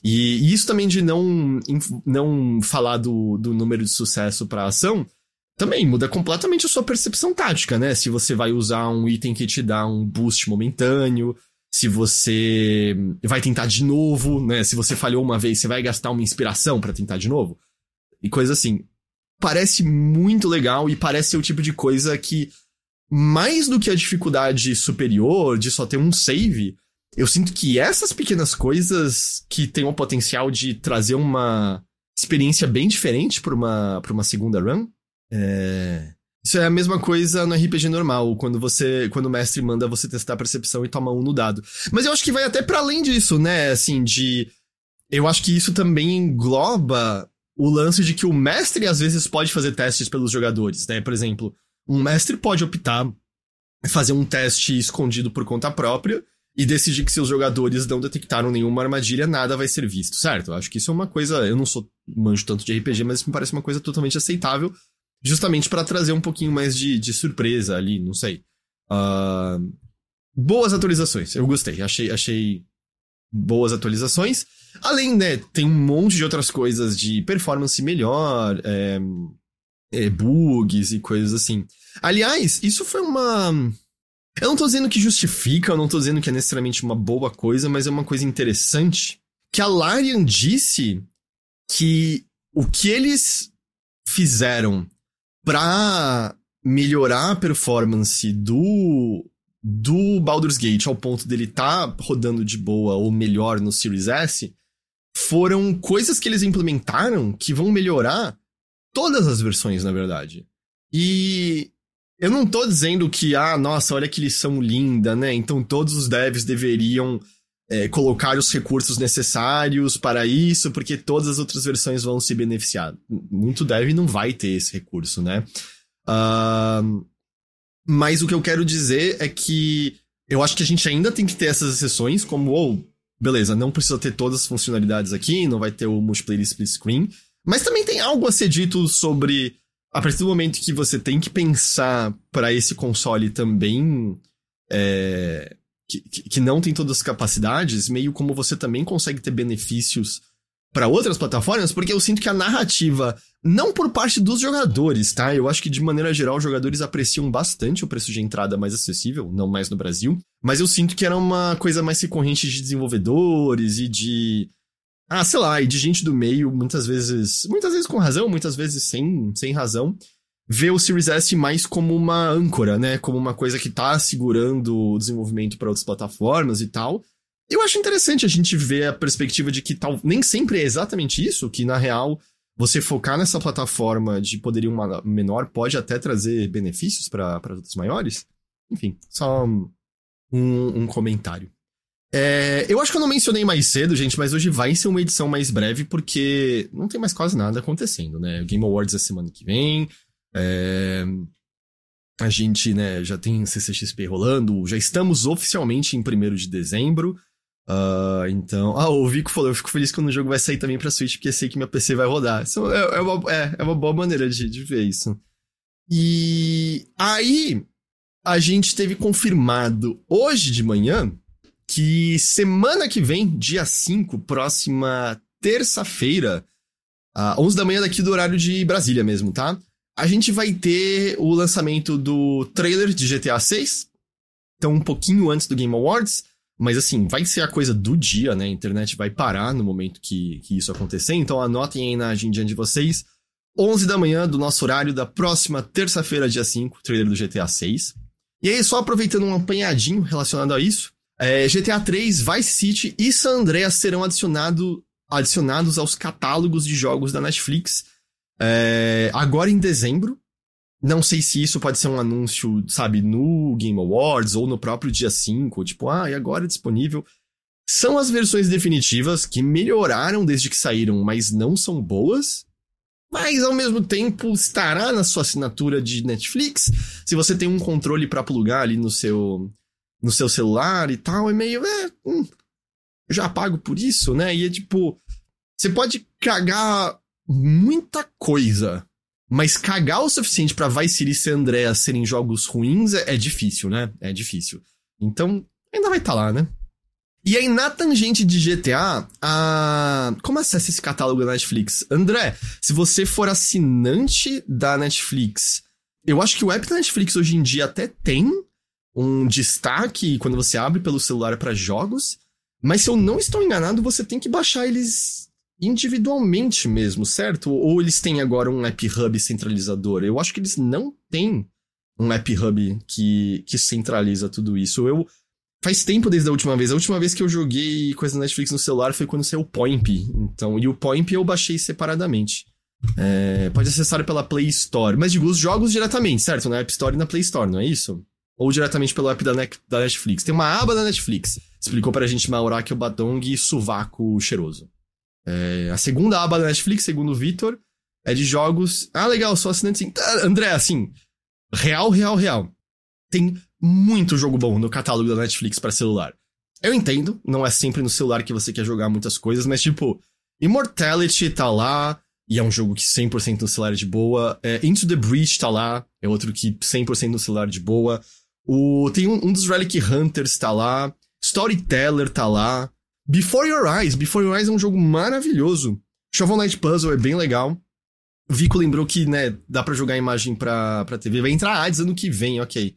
E, isso também de não, não falar do, do número de sucesso pra ação, também muda completamente a sua percepção tática, né? Se você vai usar um item que te dá um boost momentâneo, se você vai tentar de novo, né? Se você falhou uma vez, você vai gastar uma inspiração para tentar de novo. E coisa assim. Parece muito legal e parece ser o tipo de coisa que, mais do que a dificuldade superior de só ter um save, eu sinto que essas pequenas coisas que têm o potencial de trazer uma experiência bem diferente para uma, pra uma segunda run, é... Isso é a mesma coisa no RPG normal, quando você, quando o mestre manda você testar a percepção e toma um no dado. Mas eu acho que vai até para além disso, né? Assim, de eu acho que isso também engloba o lance de que o mestre às vezes pode fazer testes pelos jogadores, né? Por exemplo, um mestre pode optar fazer um teste escondido por conta própria e decidir que se os jogadores não detectaram nenhuma armadilha, nada vai ser visto, certo? Eu acho que isso é uma coisa, eu não sou manjo tanto de RPG, mas me parece uma coisa totalmente aceitável justamente para trazer um pouquinho mais de, de surpresa ali, não sei. Uh, boas atualizações, eu gostei, achei, achei boas atualizações. Além, né, tem um monte de outras coisas de performance melhor, é, é, bugs e coisas assim. Aliás, isso foi uma. Eu não tô dizendo que justifica, eu não tô dizendo que é necessariamente uma boa coisa, mas é uma coisa interessante. Que a Larian disse que o que eles fizeram para melhorar a performance do do Baldur's Gate ao ponto dele tá rodando de boa ou melhor no Series S, foram coisas que eles implementaram que vão melhorar todas as versões, na verdade. E eu não tô dizendo que, ah, nossa, olha que lição linda, né? Então todos os devs deveriam é, colocar os recursos necessários para isso, porque todas as outras versões vão se beneficiar. Muito dev não vai ter esse recurso, né? Uh, mas o que eu quero dizer é que eu acho que a gente ainda tem que ter essas exceções, como, oh, beleza, não precisa ter todas as funcionalidades aqui, não vai ter o multiplayer split screen, mas também tem algo a ser dito sobre a partir do momento que você tem que pensar para esse console também é, que, que não tem todas as capacidades, meio como você também consegue ter benefícios para outras plataformas, porque eu sinto que a narrativa, não por parte dos jogadores, tá? Eu acho que de maneira geral os jogadores apreciam bastante o preço de entrada mais acessível, não mais no Brasil, mas eu sinto que era uma coisa mais recorrente de desenvolvedores e de ah, sei lá, e de gente do meio, muitas vezes, muitas vezes com razão, muitas vezes sem, sem razão, vê o Series S mais como uma âncora, né? Como uma coisa que tá segurando o desenvolvimento para outras plataformas e tal. Eu acho interessante a gente ver a perspectiva de que tal, nem sempre é exatamente isso, que na real você focar nessa plataforma de poderio menor pode até trazer benefícios para outras maiores. Enfim, só um, um comentário. É, eu acho que eu não mencionei mais cedo, gente, mas hoje vai ser uma edição mais breve porque não tem mais quase nada acontecendo, né? Game Awards é semana que vem, é... A gente, né, já tem CCXP rolando, já estamos oficialmente em 1 de dezembro. Uh, então. Ah, o Vico falou: eu fico feliz quando o jogo vai sair também pra Switch, porque sei que minha PC vai rodar. Isso é, é, uma, é, é uma boa maneira de, de ver isso. E aí, a gente teve confirmado hoje de manhã que semana que vem, dia 5, próxima terça-feira, uh, 11 da manhã daqui do horário de Brasília mesmo, tá? A gente vai ter o lançamento do trailer de GTA 6. Então, um pouquinho antes do Game Awards. Mas assim, vai ser a coisa do dia, né? A internet vai parar no momento que, que isso acontecer. Então anotem aí na agenda de vocês. 11 da manhã do nosso horário da próxima terça-feira, dia 5, trailer do GTA 6. E aí, só aproveitando um apanhadinho relacionado a isso, é, GTA 3, Vice City e San Andreas serão adicionado, adicionados aos catálogos de jogos da Netflix é, agora em dezembro. Não sei se isso pode ser um anúncio, sabe, no Game Awards ou no próprio dia 5, tipo, ah, e agora é disponível. São as versões definitivas que melhoraram desde que saíram, mas não são boas. Mas ao mesmo tempo estará na sua assinatura de Netflix. Se você tem um controle para plugar ali no seu no seu celular e tal, é meio, é, hum, já pago por isso, né? E é tipo, você pode cagar muita coisa mas cagar o suficiente para Vice City e San serem jogos ruins é, é, difícil, né? É difícil. Então, ainda vai estar tá lá, né? E aí, na tangente de GTA, a... como acessa esse catálogo da Netflix? André, se você for assinante da Netflix, eu acho que o app da Netflix hoje em dia até tem um destaque quando você abre pelo celular para jogos, mas se eu não estou enganado, você tem que baixar eles individualmente mesmo, certo? Ou eles têm agora um app hub centralizador? Eu acho que eles não têm um app hub que, que centraliza tudo isso. Eu faz tempo desde a última vez. A última vez que eu joguei coisa da Netflix no celular foi quando saiu o Poimp. Então, e o Poimp eu baixei separadamente. É, pode acessar pela Play Store, mas digo os jogos diretamente, certo? Na App Store e na Play Store, não é isso? Ou diretamente pelo app da, da Netflix. Tem uma aba da Netflix. Explicou pra gente Mauraki, o Batong e Suvaco Cheiroso. É, a segunda aba da Netflix, segundo o Vitor, é de jogos. Ah, legal, sou assinante sim. Ah, André, assim, real, real, real. Tem muito jogo bom no catálogo da Netflix para celular. Eu entendo, não é sempre no celular que você quer jogar muitas coisas, mas tipo, Immortality tá lá, e é um jogo que 100% no celular é de boa. É, Into the Breach tá lá, é outro que 100% no celular é de boa. O, tem um, um dos Relic Hunters tá lá. Storyteller tá lá. Before Your Eyes. Before Your Eyes é um jogo maravilhoso. Shovel Knight Puzzle é bem legal. Vico lembrou que, né, dá para jogar imagem pra, pra TV. Vai entrar ads ano que vem, ok.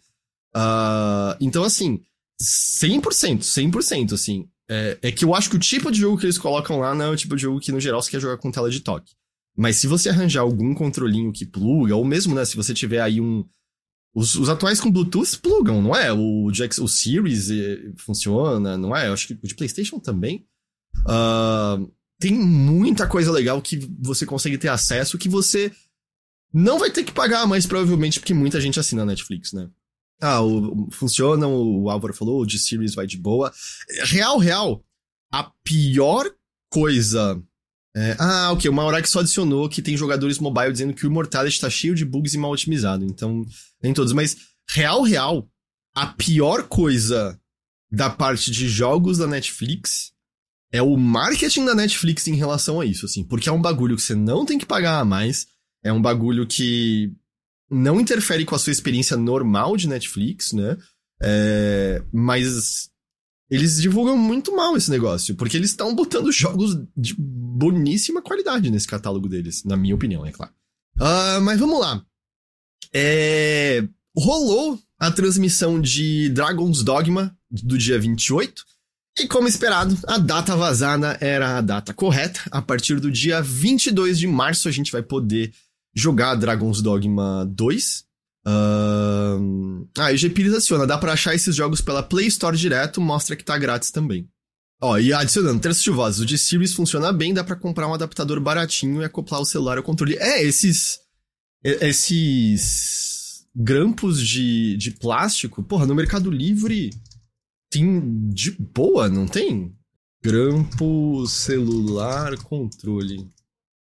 Uh, então, assim, 100%, 100%, assim. É, é, que eu acho que o tipo de jogo que eles colocam lá não é o tipo de jogo que, no geral, você quer jogar com tela de toque. Mas se você arranjar algum controlinho que pluga, ou mesmo, né, se você tiver aí um, os, os, atuais com Bluetooth plugam, não é? O, o Series eh, funciona, não é? Eu acho que o de PlayStation também. Uh, tem muita coisa legal que você consegue ter acesso que você não vai ter que pagar mais, provavelmente, porque muita gente assina Netflix, né? Ah, o, funciona, o Álvaro falou, o de Series vai de boa. Real, real, a pior coisa é, ah, ok. Hora que só adicionou que tem jogadores mobile dizendo que o Immortality tá cheio de bugs e mal otimizado. Então, nem todos. Mas, real, real, a pior coisa da parte de jogos da Netflix é o marketing da Netflix em relação a isso, assim. Porque é um bagulho que você não tem que pagar a mais. É um bagulho que não interfere com a sua experiência normal de Netflix, né? É, mas eles divulgam muito mal esse negócio, porque eles estão botando jogos de boníssima qualidade nesse catálogo deles, na minha opinião, é claro. Uh, mas vamos lá. É... Rolou a transmissão de Dragon's Dogma do dia 28. E como esperado, a data vazada era a data correta. A partir do dia 22 de março a gente vai poder jogar Dragon's Dogma 2. Uh... Ah, e o GPires adiciona, dá pra achar esses jogos pela Play Store direto, mostra que tá grátis também. Ó, e adicionando, terços vozes, o de Series funciona bem, dá para comprar um adaptador baratinho e acoplar o celular ao controle. É, esses... Esses... Grampos de, de plástico, porra, no Mercado Livre tem de boa, não tem? Grampo, celular, controle.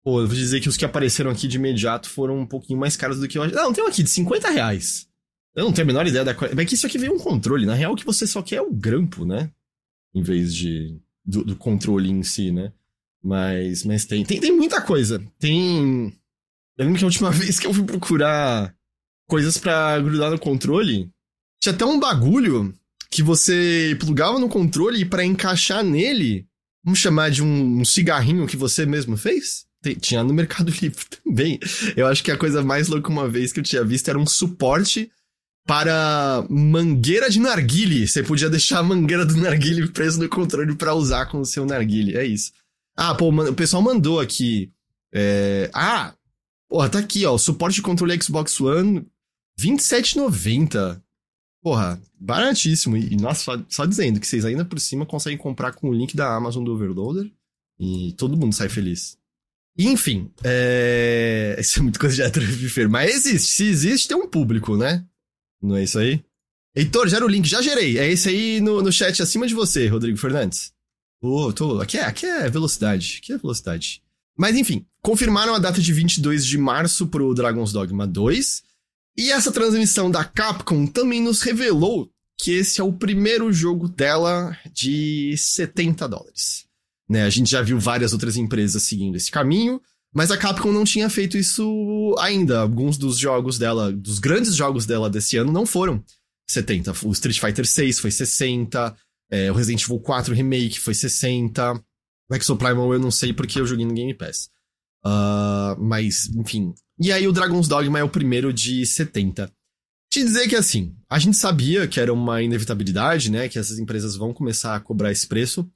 Pô, eu vou dizer que os que apareceram aqui de imediato foram um pouquinho mais caros do que eu. Não, tem um aqui de 50 reais. Eu não tenho a menor ideia da qualidade. É que isso aqui veio um controle. Na real, o que você só quer é o grampo, né? em vez de do, do controle em si, né? Mas, mas tem, tem, tem muita coisa. Tem. Eu lembro que a última vez que eu fui procurar coisas para grudar no controle, tinha até um bagulho que você plugava no controle e para encaixar nele, vamos chamar de um, um cigarrinho que você mesmo fez? Tinha no Mercado Livre também. Eu acho que a coisa mais louca uma vez que eu tinha visto era um suporte para mangueira de narguile. Você podia deixar a mangueira do narguile preso no controle para usar com o seu narguile. É isso. Ah, pô, o pessoal mandou aqui. É... Ah, porra, tá aqui, ó. Suporte de controle Xbox One, 27,90. Porra, baratíssimo. E, nossa, só, só, dizendo que vocês ainda por cima conseguem comprar com o link da Amazon do Overloader. E todo mundo sai feliz. Enfim, é... Isso é muito coisa de hétero mas existe. Se existe, tem um público, né? Não é isso aí? Heitor, gera o link. Já gerei. É esse aí no, no chat acima de você, Rodrigo Fernandes. Oh, tô, aqui, é, aqui é velocidade. Aqui é velocidade. Mas enfim, confirmaram a data de 22 de março pro Dragon's Dogma 2. E essa transmissão da Capcom também nos revelou que esse é o primeiro jogo dela de 70 dólares. Né, a gente já viu várias outras empresas seguindo esse caminho, mas a Capcom não tinha feito isso ainda. Alguns dos jogos dela, dos grandes jogos dela desse ano, não foram 70. O Street Fighter 6 foi 60, é, o Resident Evil 4 Remake foi 60. O Exo Primal eu não sei porque eu joguei no Game Pass. Uh, mas, enfim. E aí o Dragon's Dogma é o primeiro de 70. Te dizer que assim, a gente sabia que era uma inevitabilidade, né? Que essas empresas vão começar a cobrar esse preço.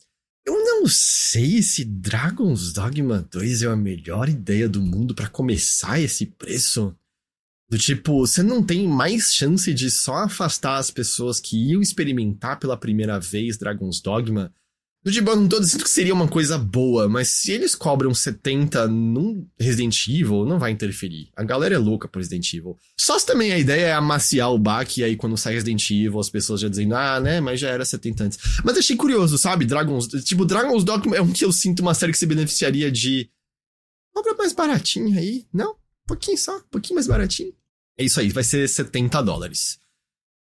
Não sei se Dragon's Dogma 2 é a melhor ideia do mundo para começar esse preço. Do tipo, você não tem mais chance de só afastar as pessoas que iam experimentar pela primeira vez Dragon's Dogma tipo, eu não tô dizendo que seria uma coisa boa, mas se eles cobram 70 num Resident Evil, não vai interferir. A galera é louca por Resident Evil. Só se também a ideia é amaciar o baque, e aí quando sai Resident Evil, as pessoas já dizendo, ah, né, mas já era 70 antes. Mas achei curioso, sabe? Dragons. Tipo, Dragon's Dogma é um que eu sinto uma série que se beneficiaria de. Cobra mais baratinho aí, não? Um pouquinho só, um pouquinho mais baratinho. É isso aí, vai ser 70 dólares.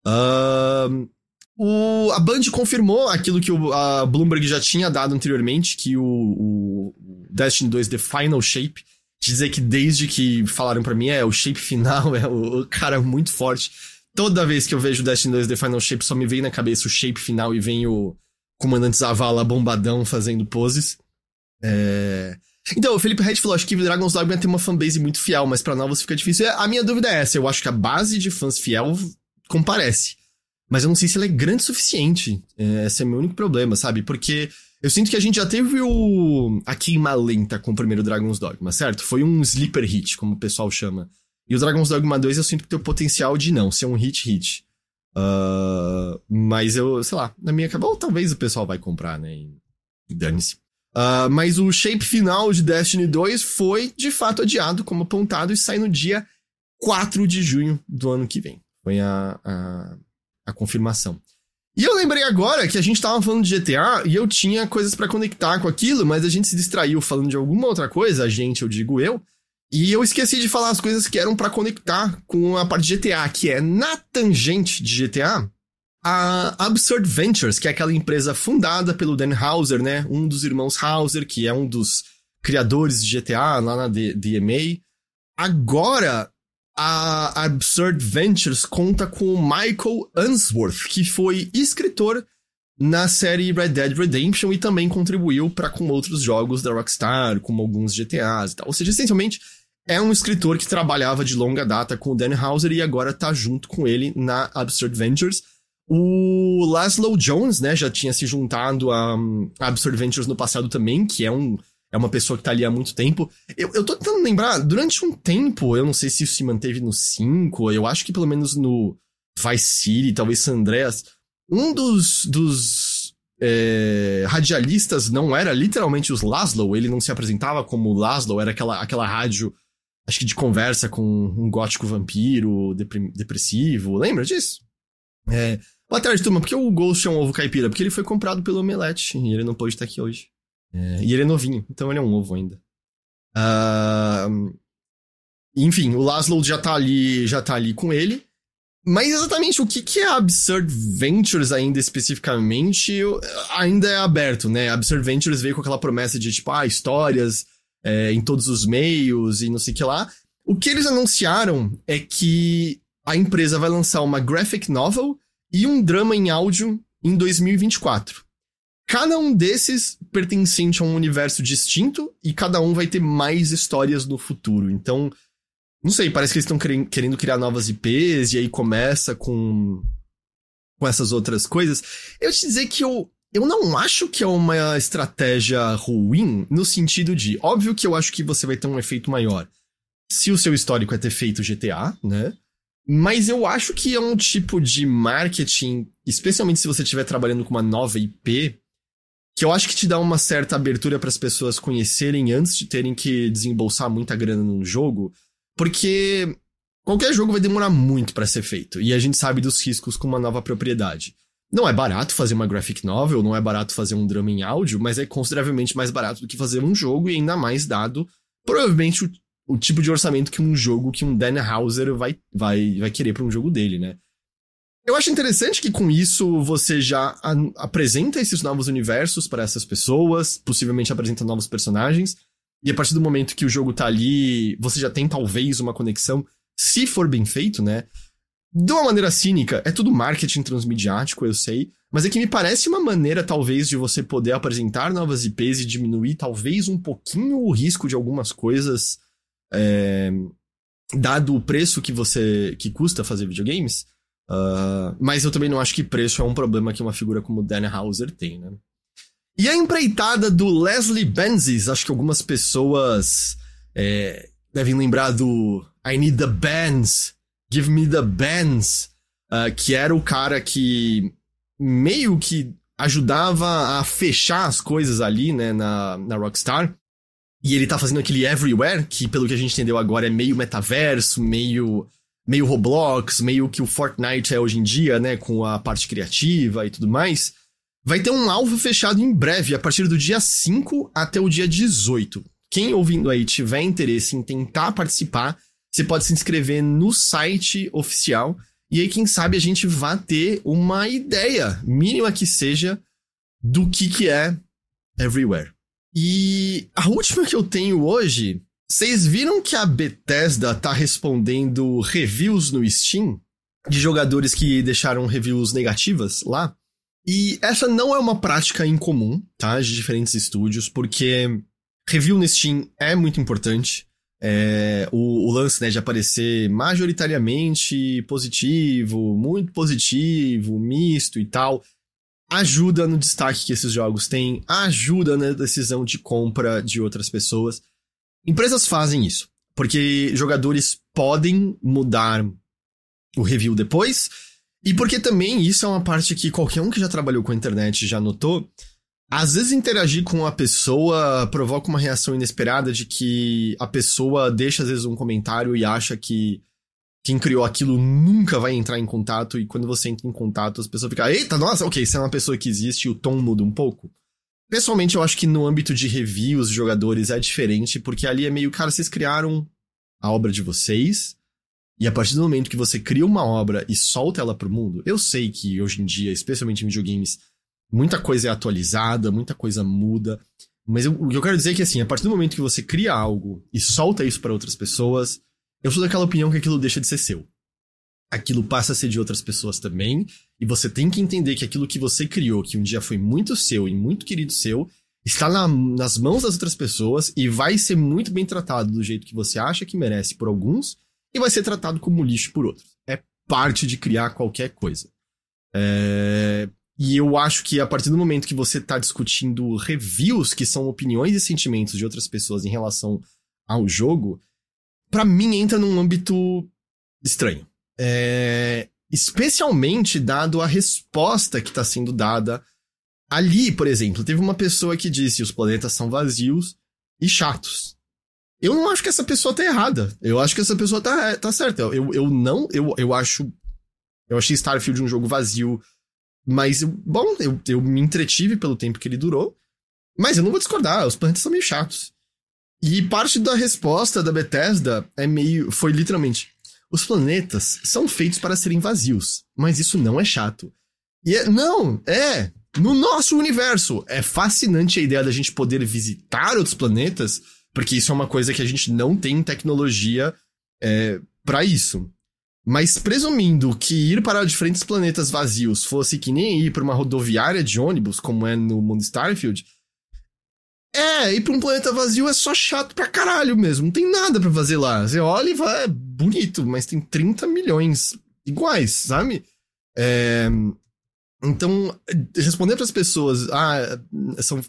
Ahn. O, a Band confirmou aquilo que o, a Bloomberg já tinha dado anteriormente, que o, o Destiny 2 The Final Shape, dizer que desde que falaram para mim, é, o shape final é o, o, cara muito forte. Toda vez que eu vejo Destiny 2 The Final Shape, só me vem na cabeça o shape final e vem o comandante Zavala bombadão fazendo poses. É... Então, o Felipe Red falou, acho que Dragon's Dogma tem uma fanbase muito fiel, mas para novos fica difícil. A minha dúvida é essa, eu acho que a base de fãs fiel comparece. Mas eu não sei se ela é grande o suficiente. É, esse é meu único problema, sabe? Porque eu sinto que a gente já teve o. a queima lenta com o primeiro Dragon's Dogma, certo? Foi um sleeper hit, como o pessoal chama. E o Dragon's Dogma 2 eu sinto que tem o potencial de não, ser um hit hit. Uh, mas eu, sei lá, na minha cabeça, ou talvez o pessoal vai comprar, né? E dane-se. Uh, mas o shape final de Destiny 2 foi de fato adiado, como apontado, e sai no dia 4 de junho do ano que vem. Foi a, a a confirmação. E eu lembrei agora que a gente tava falando de GTA e eu tinha coisas para conectar com aquilo, mas a gente se distraiu falando de alguma outra coisa, a gente, eu digo eu, e eu esqueci de falar as coisas que eram para conectar com a parte de GTA, que é na tangente de GTA, a Absurd Ventures, que é aquela empresa fundada pelo Dan Hauser, né? Um dos irmãos Hauser, que é um dos criadores de GTA lá na DMA. Agora a Absurd Ventures conta com Michael Unsworth, que foi escritor na série Red Dead Redemption e também contribuiu para com outros jogos da Rockstar, como alguns GTAs e tal. Ou seja, essencialmente é um escritor que trabalhava de longa data com o Dan Houser e agora tá junto com ele na Absurd Ventures. O Laszlo Jones, né, já tinha se juntado a, a Absurd Ventures no passado também, que é um é uma pessoa que tá ali há muito tempo. Eu, eu tô tentando lembrar, durante um tempo, eu não sei se isso se manteve no 5, eu acho que pelo menos no Vice City, talvez San Andreas, um dos, dos é, radialistas não era literalmente os Laszlo, ele não se apresentava como Laszlo, era aquela, aquela rádio, acho que de conversa com um gótico vampiro depressivo, lembra disso? É, boa tarde, turma, por que o Ghost é um ovo caipira? Porque ele foi comprado pelo Omelete e ele não pode estar aqui hoje. É, e ele é novinho, então ele é um ovo ainda. Uh, enfim, o Laszlo já tá ali, já tá ali com ele. Mas exatamente o que, que é Absurd Ventures ainda especificamente ainda é aberto, né? Absurd Ventures veio com aquela promessa de, tipo, ah, histórias é, em todos os meios e não sei o que lá. O que eles anunciaram é que a empresa vai lançar uma graphic novel e um drama em áudio em 2024. Cada um desses pertencente a um universo distinto e cada um vai ter mais histórias no futuro. Então, não sei, parece que eles estão querendo criar novas IPs e aí começa com com essas outras coisas. Eu te dizer que eu eu não acho que é uma estratégia ruim no sentido de, óbvio que eu acho que você vai ter um efeito maior se o seu histórico é ter feito GTA, né? Mas eu acho que é um tipo de marketing, especialmente se você estiver trabalhando com uma nova IP, que eu acho que te dá uma certa abertura para as pessoas conhecerem antes de terem que desembolsar muita grana num jogo, porque qualquer jogo vai demorar muito para ser feito, e a gente sabe dos riscos com uma nova propriedade. Não é barato fazer uma graphic novel, não é barato fazer um drama em áudio, mas é consideravelmente mais barato do que fazer um jogo e ainda mais dado provavelmente o o tipo de orçamento que um jogo que um Dan Hauser vai, vai, vai querer para um jogo dele, né? Eu acho interessante que com isso você já apresenta esses novos universos para essas pessoas, possivelmente apresenta novos personagens, e a partir do momento que o jogo tá ali, você já tem talvez uma conexão, se for bem feito, né? De uma maneira cínica, é tudo marketing transmediático, eu sei, mas é que me parece uma maneira, talvez, de você poder apresentar novas IPs e diminuir, talvez, um pouquinho o risco de algumas coisas é, dado o preço que você que custa fazer videogames. Uh, mas eu também não acho que preço é um problema que uma figura como Dan Hauser tem, né? E a empreitada do Leslie Benzies, acho que algumas pessoas é, devem lembrar do I Need the Bands, Give Me the Bands, uh, que era o cara que meio que ajudava a fechar as coisas ali, né, na, na Rockstar. E ele tá fazendo aquele Everywhere, que pelo que a gente entendeu agora é meio metaverso, meio meio Roblox, meio que o Fortnite é hoje em dia, né, com a parte criativa e tudo mais. Vai ter um alvo fechado em breve, a partir do dia 5 até o dia 18. Quem ouvindo aí tiver interesse em tentar participar, você pode se inscrever no site oficial e aí quem sabe a gente vá ter uma ideia, mínima que seja, do que que é Everywhere. E a última que eu tenho hoje, vocês viram que a Bethesda tá respondendo reviews no Steam de jogadores que deixaram reviews negativas lá? E essa não é uma prática incomum, tá? De diferentes estúdios, porque review no Steam é muito importante. É, o, o, lance né, de aparecer majoritariamente positivo, muito positivo, misto e tal, ajuda no destaque que esses jogos têm, ajuda na decisão de compra de outras pessoas. Empresas fazem isso, porque jogadores podem mudar o review depois, e porque também isso é uma parte que qualquer um que já trabalhou com a internet já notou. Às vezes interagir com a pessoa provoca uma reação inesperada de que a pessoa deixa às vezes um comentário e acha que quem criou aquilo nunca vai entrar em contato, e quando você entra em contato, as pessoas ficam, eita, nossa, ok, você é uma pessoa que existe e o tom muda um pouco. Pessoalmente, eu acho que no âmbito de reviews de jogadores é diferente, porque ali é meio, cara, vocês criaram a obra de vocês, e a partir do momento que você cria uma obra e solta ela pro mundo, eu sei que hoje em dia, especialmente em videogames, muita coisa é atualizada, muita coisa muda, mas eu, o que eu quero dizer é que, assim, a partir do momento que você cria algo e solta isso para outras pessoas, eu sou daquela opinião que aquilo deixa de ser seu. Aquilo passa a ser de outras pessoas também, e você tem que entender que aquilo que você criou, que um dia foi muito seu e muito querido seu, está na, nas mãos das outras pessoas e vai ser muito bem tratado do jeito que você acha que merece por alguns, e vai ser tratado como lixo por outros. É parte de criar qualquer coisa. É... E eu acho que a partir do momento que você está discutindo reviews, que são opiniões e sentimentos de outras pessoas em relação ao jogo, para mim entra num âmbito estranho. É, especialmente dado a resposta que está sendo dada ali, por exemplo. Teve uma pessoa que disse: os planetas são vazios e chatos. Eu não acho que essa pessoa tá errada. Eu acho que essa pessoa tá, tá certa. Eu, eu não. Eu, eu acho. Eu achei Starfield um jogo vazio. Mas, bom, eu, eu me entretive pelo tempo que ele durou. Mas eu não vou discordar, os planetas são meio chatos. E parte da resposta da Bethesda é meio. Foi literalmente. Os planetas são feitos para serem vazios, mas isso não é chato. E é, não, é. No nosso universo, é fascinante a ideia da gente poder visitar outros planetas, porque isso é uma coisa que a gente não tem tecnologia é, para isso. Mas presumindo que ir para diferentes planetas vazios fosse que nem ir para uma rodoviária de ônibus, como é no mundo Starfield, é, ir pra um planeta vazio é só chato pra caralho mesmo. Não tem nada para fazer lá. Você olha e é bonito, mas tem 30 milhões iguais, sabe? É, então, responder para as pessoas, ah, são.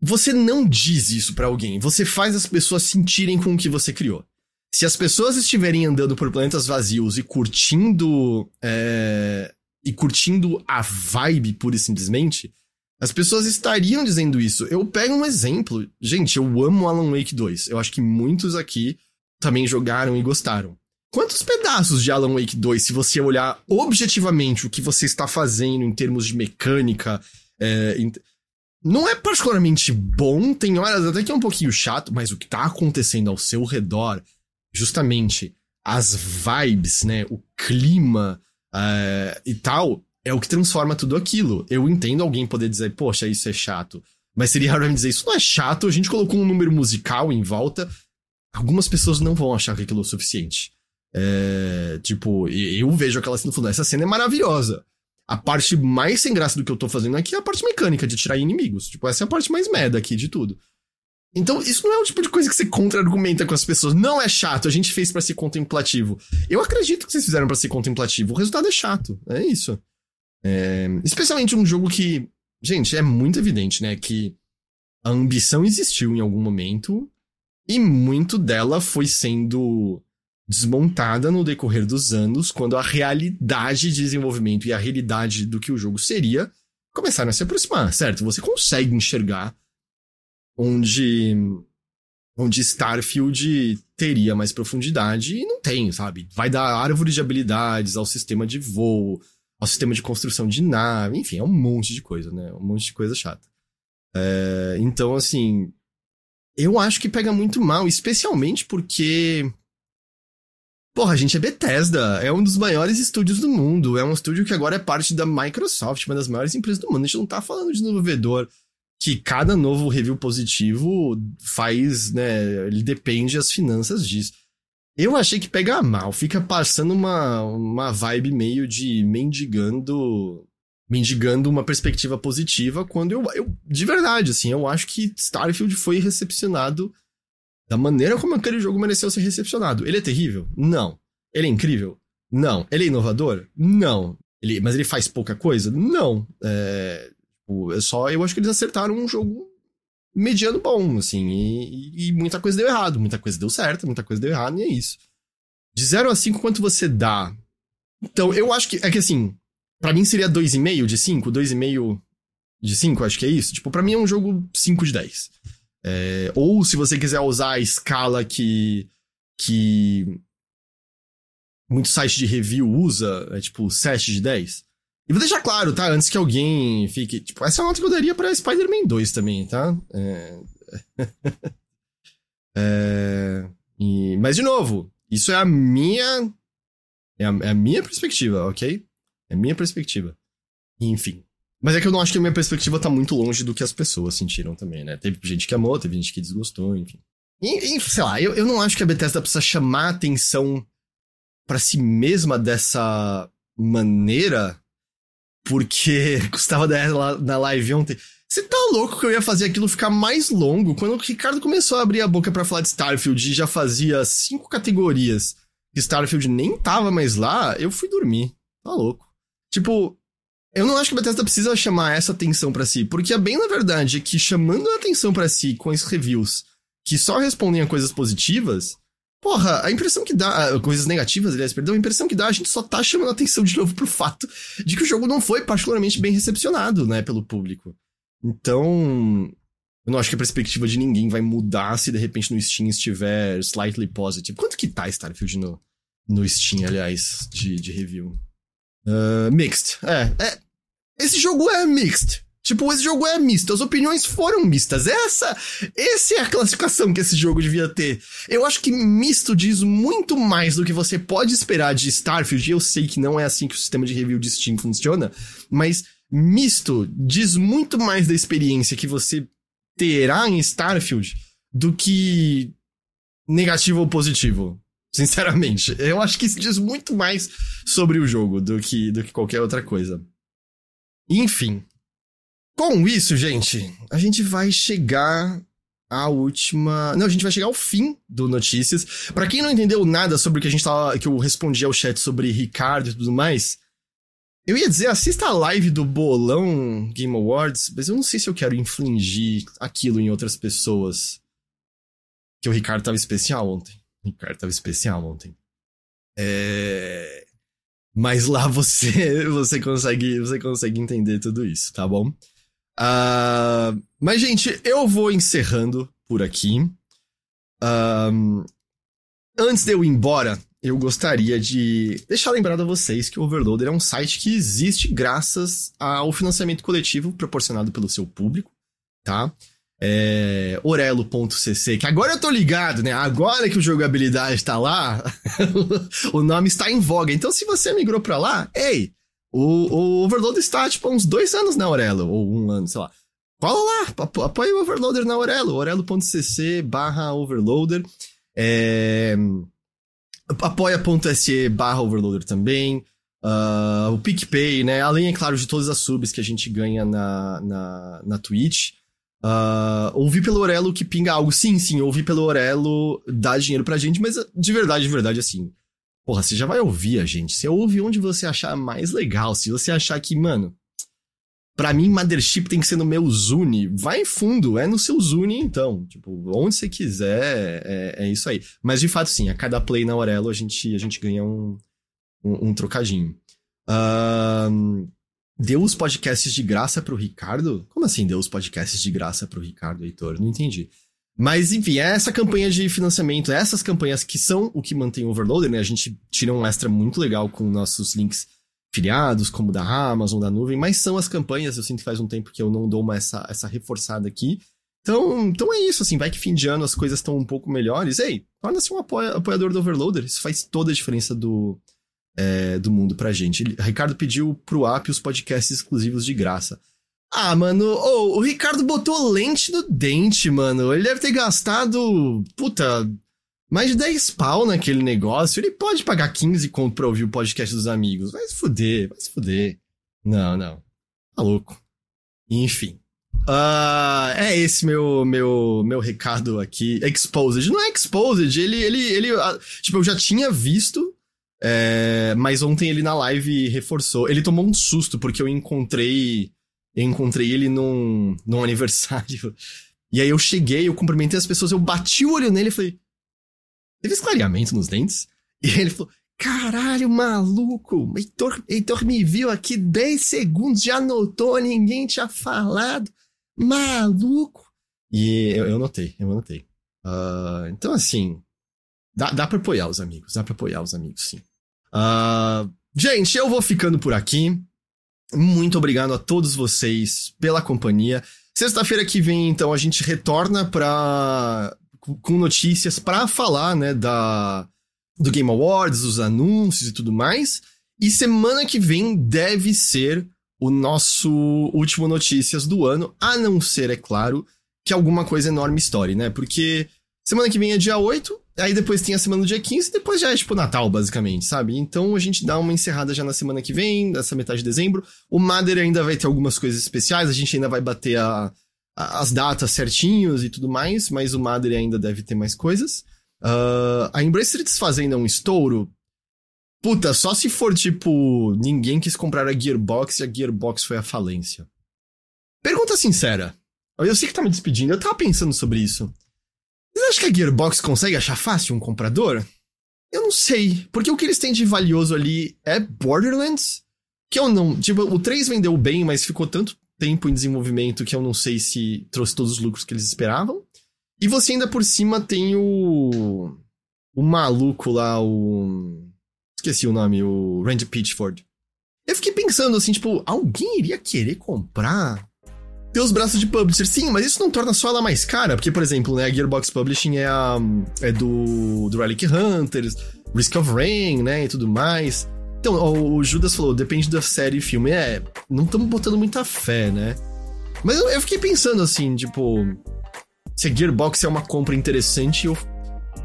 Você não diz isso para alguém. Você faz as pessoas sentirem com o que você criou. Se as pessoas estiverem andando por planetas vazios e curtindo. É, e curtindo a vibe pura e simplesmente, as pessoas estariam dizendo isso. Eu pego um exemplo. Gente, eu amo Alan Wake 2. Eu acho que muitos aqui também jogaram e gostaram. Quantos pedaços de Alan Wake 2, se você olhar objetivamente o que você está fazendo em termos de mecânica, é, não é particularmente bom, tem horas até que é um pouquinho chato, mas o que está acontecendo ao seu redor, justamente as vibes, né, o clima é, e tal, é o que transforma tudo aquilo. Eu entendo alguém poder dizer, poxa, isso é chato. Mas seria raro dizer, isso não é chato, a gente colocou um número musical em volta. Algumas pessoas não vão achar que aquilo é o suficiente. É, tipo, eu vejo aquela cena falando, essa cena é maravilhosa. A parte mais sem graça do que eu tô fazendo aqui é a parte mecânica de tirar inimigos. Tipo, essa é a parte mais merda aqui de tudo. Então, isso não é o tipo de coisa que você contra-argumenta com as pessoas. Não é chato, a gente fez para ser contemplativo. Eu acredito que vocês fizeram para ser contemplativo. O resultado é chato. É isso. É, especialmente um jogo que, gente, é muito evidente, né? Que a ambição existiu em algum momento e muito dela foi sendo desmontada no decorrer dos anos, quando a realidade de desenvolvimento e a realidade do que o jogo seria começaram a se aproximar, certo? Você consegue enxergar onde onde Starfield teria mais profundidade e não tem, sabe? Vai dar árvore de habilidades ao sistema de voo, ao sistema de construção de nave, enfim, é um monte de coisa, né? Um monte de coisa chata. É, então, assim, eu acho que pega muito mal, especialmente porque. Porra, a gente é Bethesda, é um dos maiores estúdios do mundo, é um estúdio que agora é parte da Microsoft, uma das maiores empresas do mundo. A gente não tá falando de desenvolvedor que cada novo review positivo faz, né? Ele depende das finanças disso. Eu achei que pega mal, fica passando uma, uma vibe meio de mendigando. Mendigando uma perspectiva positiva, quando eu, eu. De verdade, assim, eu acho que Starfield foi recepcionado da maneira como aquele jogo mereceu ser recepcionado. Ele é terrível? Não. Ele é incrível? Não. Ele é inovador? Não. Ele, mas ele faz pouca coisa? Não. É, tipo, é só. Eu acho que eles acertaram um jogo mediano bom, assim, e, e, muita coisa deu errado, muita coisa deu certo, muita coisa deu errado, e é isso. De 0 a 5, quanto você dá? Então, eu acho que, é que assim, para mim seria 2,5 de 5, 2,5 de 5, acho que é isso. Tipo, pra mim é um jogo 5 de 10. É, ou se você quiser usar a escala que, que muito site de review usa, é tipo 7 de 10. E vou deixar claro, tá? Antes que alguém fique. Tipo, essa é uma nota que eu daria pra Spider-Man 2 também, tá? É... é... E... Mas, de novo, isso é a minha. É a, é a minha perspectiva, ok? É a minha perspectiva. Enfim. Mas é que eu não acho que a minha perspectiva tá muito longe do que as pessoas sentiram também, né? Teve gente que amou, teve gente que desgostou, enfim. E, e sei lá, eu, eu não acho que a Bethesda precisa chamar atenção para si mesma dessa maneira porque Gustavo da na live ontem. Você tá louco que eu ia fazer aquilo ficar mais longo? Quando o Ricardo começou a abrir a boca para falar de Starfield e já fazia cinco categorias que Starfield nem tava mais lá, eu fui dormir. Tá louco. Tipo, eu não acho que a Bethesda precisa chamar essa atenção para si, porque é bem na verdade que chamando a atenção para si com esses reviews que só respondem a coisas positivas, Porra, a impressão que dá, coisas negativas, aliás, perdão, a impressão que dá, a gente só tá chamando atenção de novo pro fato de que o jogo não foi particularmente bem recepcionado, né, pelo público. Então, eu não acho que a perspectiva de ninguém vai mudar se de repente no Steam estiver slightly positive. Quanto que tá Starfield no, no Steam, aliás, de, de review? Uh, mixed. É, é. Esse jogo é mixed. Tipo, esse jogo é misto, as opiniões foram mistas. Essa, essa é a classificação que esse jogo devia ter. Eu acho que misto diz muito mais do que você pode esperar de Starfield. Eu sei que não é assim que o sistema de review de Steam funciona, mas misto diz muito mais da experiência que você terá em Starfield do que negativo ou positivo. Sinceramente, eu acho que isso diz muito mais sobre o jogo do que, do que qualquer outra coisa. Enfim, com isso, gente, a gente vai chegar à última. Não, a gente vai chegar ao fim do Notícias. Para quem não entendeu nada sobre o que a gente tava. que eu respondi ao chat sobre Ricardo e tudo mais. Eu ia dizer, assista a live do Bolão Game Awards, mas eu não sei se eu quero infligir aquilo em outras pessoas. Que o Ricardo tava especial ontem. O Ricardo tava especial ontem. É... Mas lá você você consegue você consegue entender tudo isso, tá bom? Uh, mas, gente, eu vou encerrando por aqui. Uh, antes de eu ir embora, eu gostaria de deixar lembrado a vocês que o Overloader é um site que existe graças ao financiamento coletivo proporcionado pelo seu público, tá? É, orelo.cc, que agora eu tô ligado, né? Agora que o jogabilidade tá lá, o nome está em voga. Então, se você migrou pra lá, ei, o, o Overloader está, tipo, há uns dois anos na Aurelo, ou um ano, sei lá. Cola lá, apoia o Overloader na Aurelo, aurelo.cc barra Overloader. É... Apoia.se barra Overloader também. Uh, o PicPay, né? Além, é claro, de todas as subs que a gente ganha na, na, na Twitch. Uh, ouvi pelo Orelo que pinga algo. Sim, sim, ouvi pelo Orelo dar dinheiro pra gente, mas de verdade, de verdade, assim. Porra, você já vai ouvir a gente. Você ouve onde você achar mais legal. Se você achar que, mano, pra mim, Mothership tem que ser no meu Zune, vai fundo, é no seu Zune então. Tipo, onde você quiser, é, é isso aí. Mas de fato, sim, a cada play na Aurelo a gente, a gente ganha um, um, um trocadinho. Uh, deu os podcasts de graça pro Ricardo? Como assim deu os podcasts de graça pro Ricardo, Heitor? Não entendi. Mas, enfim, é essa campanha de financiamento, é essas campanhas que são o que mantém o Overloader, né? A gente tira um extra muito legal com nossos links filiados, como da Amazon, da nuvem, mas são as campanhas, eu sinto que faz um tempo que eu não dou uma essa, essa reforçada aqui. Então, então é isso, assim, vai que fim de ano as coisas estão um pouco melhores. Ei, torna-se um apoia, apoiador do Overloader, isso faz toda a diferença do, é, do mundo pra gente. Ele, Ricardo pediu pro app os podcasts exclusivos de graça. Ah, mano, oh, o Ricardo botou lente no dente, mano. Ele deve ter gastado, puta, mais de 10 pau naquele negócio. Ele pode pagar 15 conto pra ouvir o podcast dos amigos. Vai se fuder, vai se fuder. Não, não. Tá louco. Enfim. Uh, é esse meu, meu, meu recado aqui. Exposed. Não é Exposed, ele, ele, ele. Uh, tipo, eu já tinha visto. É, mas ontem ele na live reforçou. Ele tomou um susto porque eu encontrei eu encontrei ele num, num aniversário. E aí eu cheguei, eu cumprimentei as pessoas, eu bati o olho nele e falei: Teve esclareamento nos dentes? E ele falou: Caralho, maluco! Heitor, Heitor me viu aqui 10 segundos, já notou, ninguém tinha falado. Maluco! E eu, eu notei, eu notei. Uh, então, assim, dá, dá pra apoiar os amigos, dá pra apoiar os amigos, sim. Uh, gente, eu vou ficando por aqui. Muito obrigado a todos vocês pela companhia. Sexta-feira que vem, então, a gente retorna para com notícias para falar, né, da do Game Awards, dos anúncios e tudo mais. E semana que vem deve ser o nosso último notícias do ano, a não ser, é claro, que alguma coisa enorme story, né? Porque semana que vem é dia 8, Aí depois tem a semana do dia 15, depois já é tipo Natal, basicamente, sabe? Então a gente dá uma encerrada já na semana que vem, nessa metade de dezembro. O Mother ainda vai ter algumas coisas especiais, a gente ainda vai bater a, a, as datas certinhos e tudo mais, mas o Mother ainda deve ter mais coisas. Uh, a Embracer desfazendo um estouro. Puta, só se for tipo, ninguém quis comprar a Gearbox e a Gearbox foi a falência. Pergunta sincera. Eu sei que tá me despedindo, eu tava pensando sobre isso. Acham que a Gearbox consegue achar fácil um comprador? Eu não sei, porque o que eles têm de valioso ali é Borderlands, que eu não. Tipo, o 3 vendeu bem, mas ficou tanto tempo em desenvolvimento que eu não sei se trouxe todos os lucros que eles esperavam. E você ainda por cima tem o. O maluco lá, o. Esqueci o nome, o Randy Pitchford. Eu fiquei pensando assim, tipo, alguém iria querer comprar ter os braços de publisher. Sim, mas isso não torna só ela mais cara, porque, por exemplo, né, a Gearbox Publishing é, a, é do, do Relic Hunters, Risk of Rain, né, e tudo mais. Então, o Judas falou, depende da série e filme. É, não estamos botando muita fé, né? Mas eu, eu, fiquei pensando assim, tipo, se a Gearbox é uma compra interessante, eu,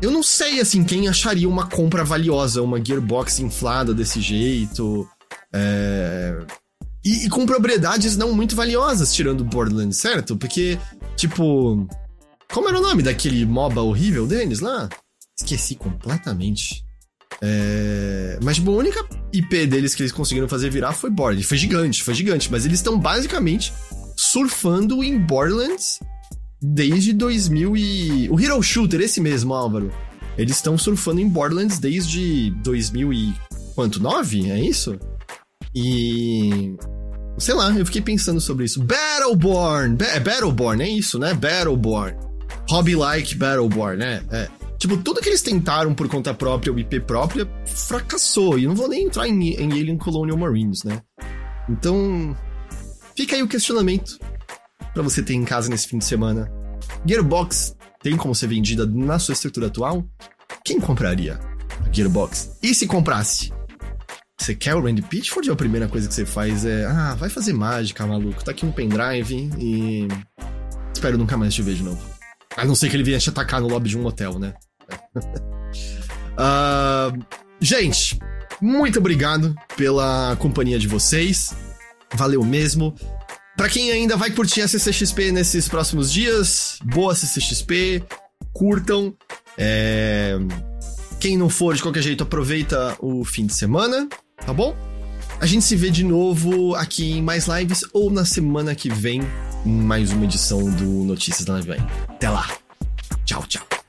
eu não sei, assim, quem acharia uma compra valiosa, uma Gearbox inflada desse jeito. É... E, e, com propriedades não muito valiosas, tirando Borderlands, certo? Porque, tipo. Como era o nome daquele MOBA horrível deles lá? Esqueci completamente. É... Mas, tipo, a única IP deles que eles conseguiram fazer virar foi Borderlands. Foi gigante, foi gigante. Mas eles estão basicamente surfando em Borderlands desde 2000 e... O Hero Shooter, esse mesmo, Álvaro. Eles estão surfando em Borderlands desde 2000 e... Quanto? 9? É isso? E. Sei lá, eu fiquei pensando sobre isso. Battleborn! Ba é Battleborn, é isso, né? Battleborn. Hobby-like Battleborn, né? É. Tipo, tudo que eles tentaram por conta própria ou IP própria fracassou. E não vou nem entrar em, em Alien Colonial Marines, né? Então. Fica aí o questionamento para você ter em casa nesse fim de semana. Gearbox tem como ser vendida na sua estrutura atual? Quem compraria a Gearbox? E se comprasse? Você quer o Randy Pitchford ou a primeira coisa que você faz é. Ah, vai fazer mágica, maluco. Tá aqui um pendrive e. Espero nunca mais te ver de novo. A não ser que ele te atacar no lobby de um hotel, né? uh, gente, muito obrigado pela companhia de vocês. Valeu mesmo. Para quem ainda vai curtir a CCXP nesses próximos dias, boa CCXP, curtam. É... Quem não for, de qualquer jeito, aproveita o fim de semana tá bom? A gente se vê de novo aqui em mais lives ou na semana que vem em mais uma edição do Notícias da Live. Até lá. Tchau, tchau.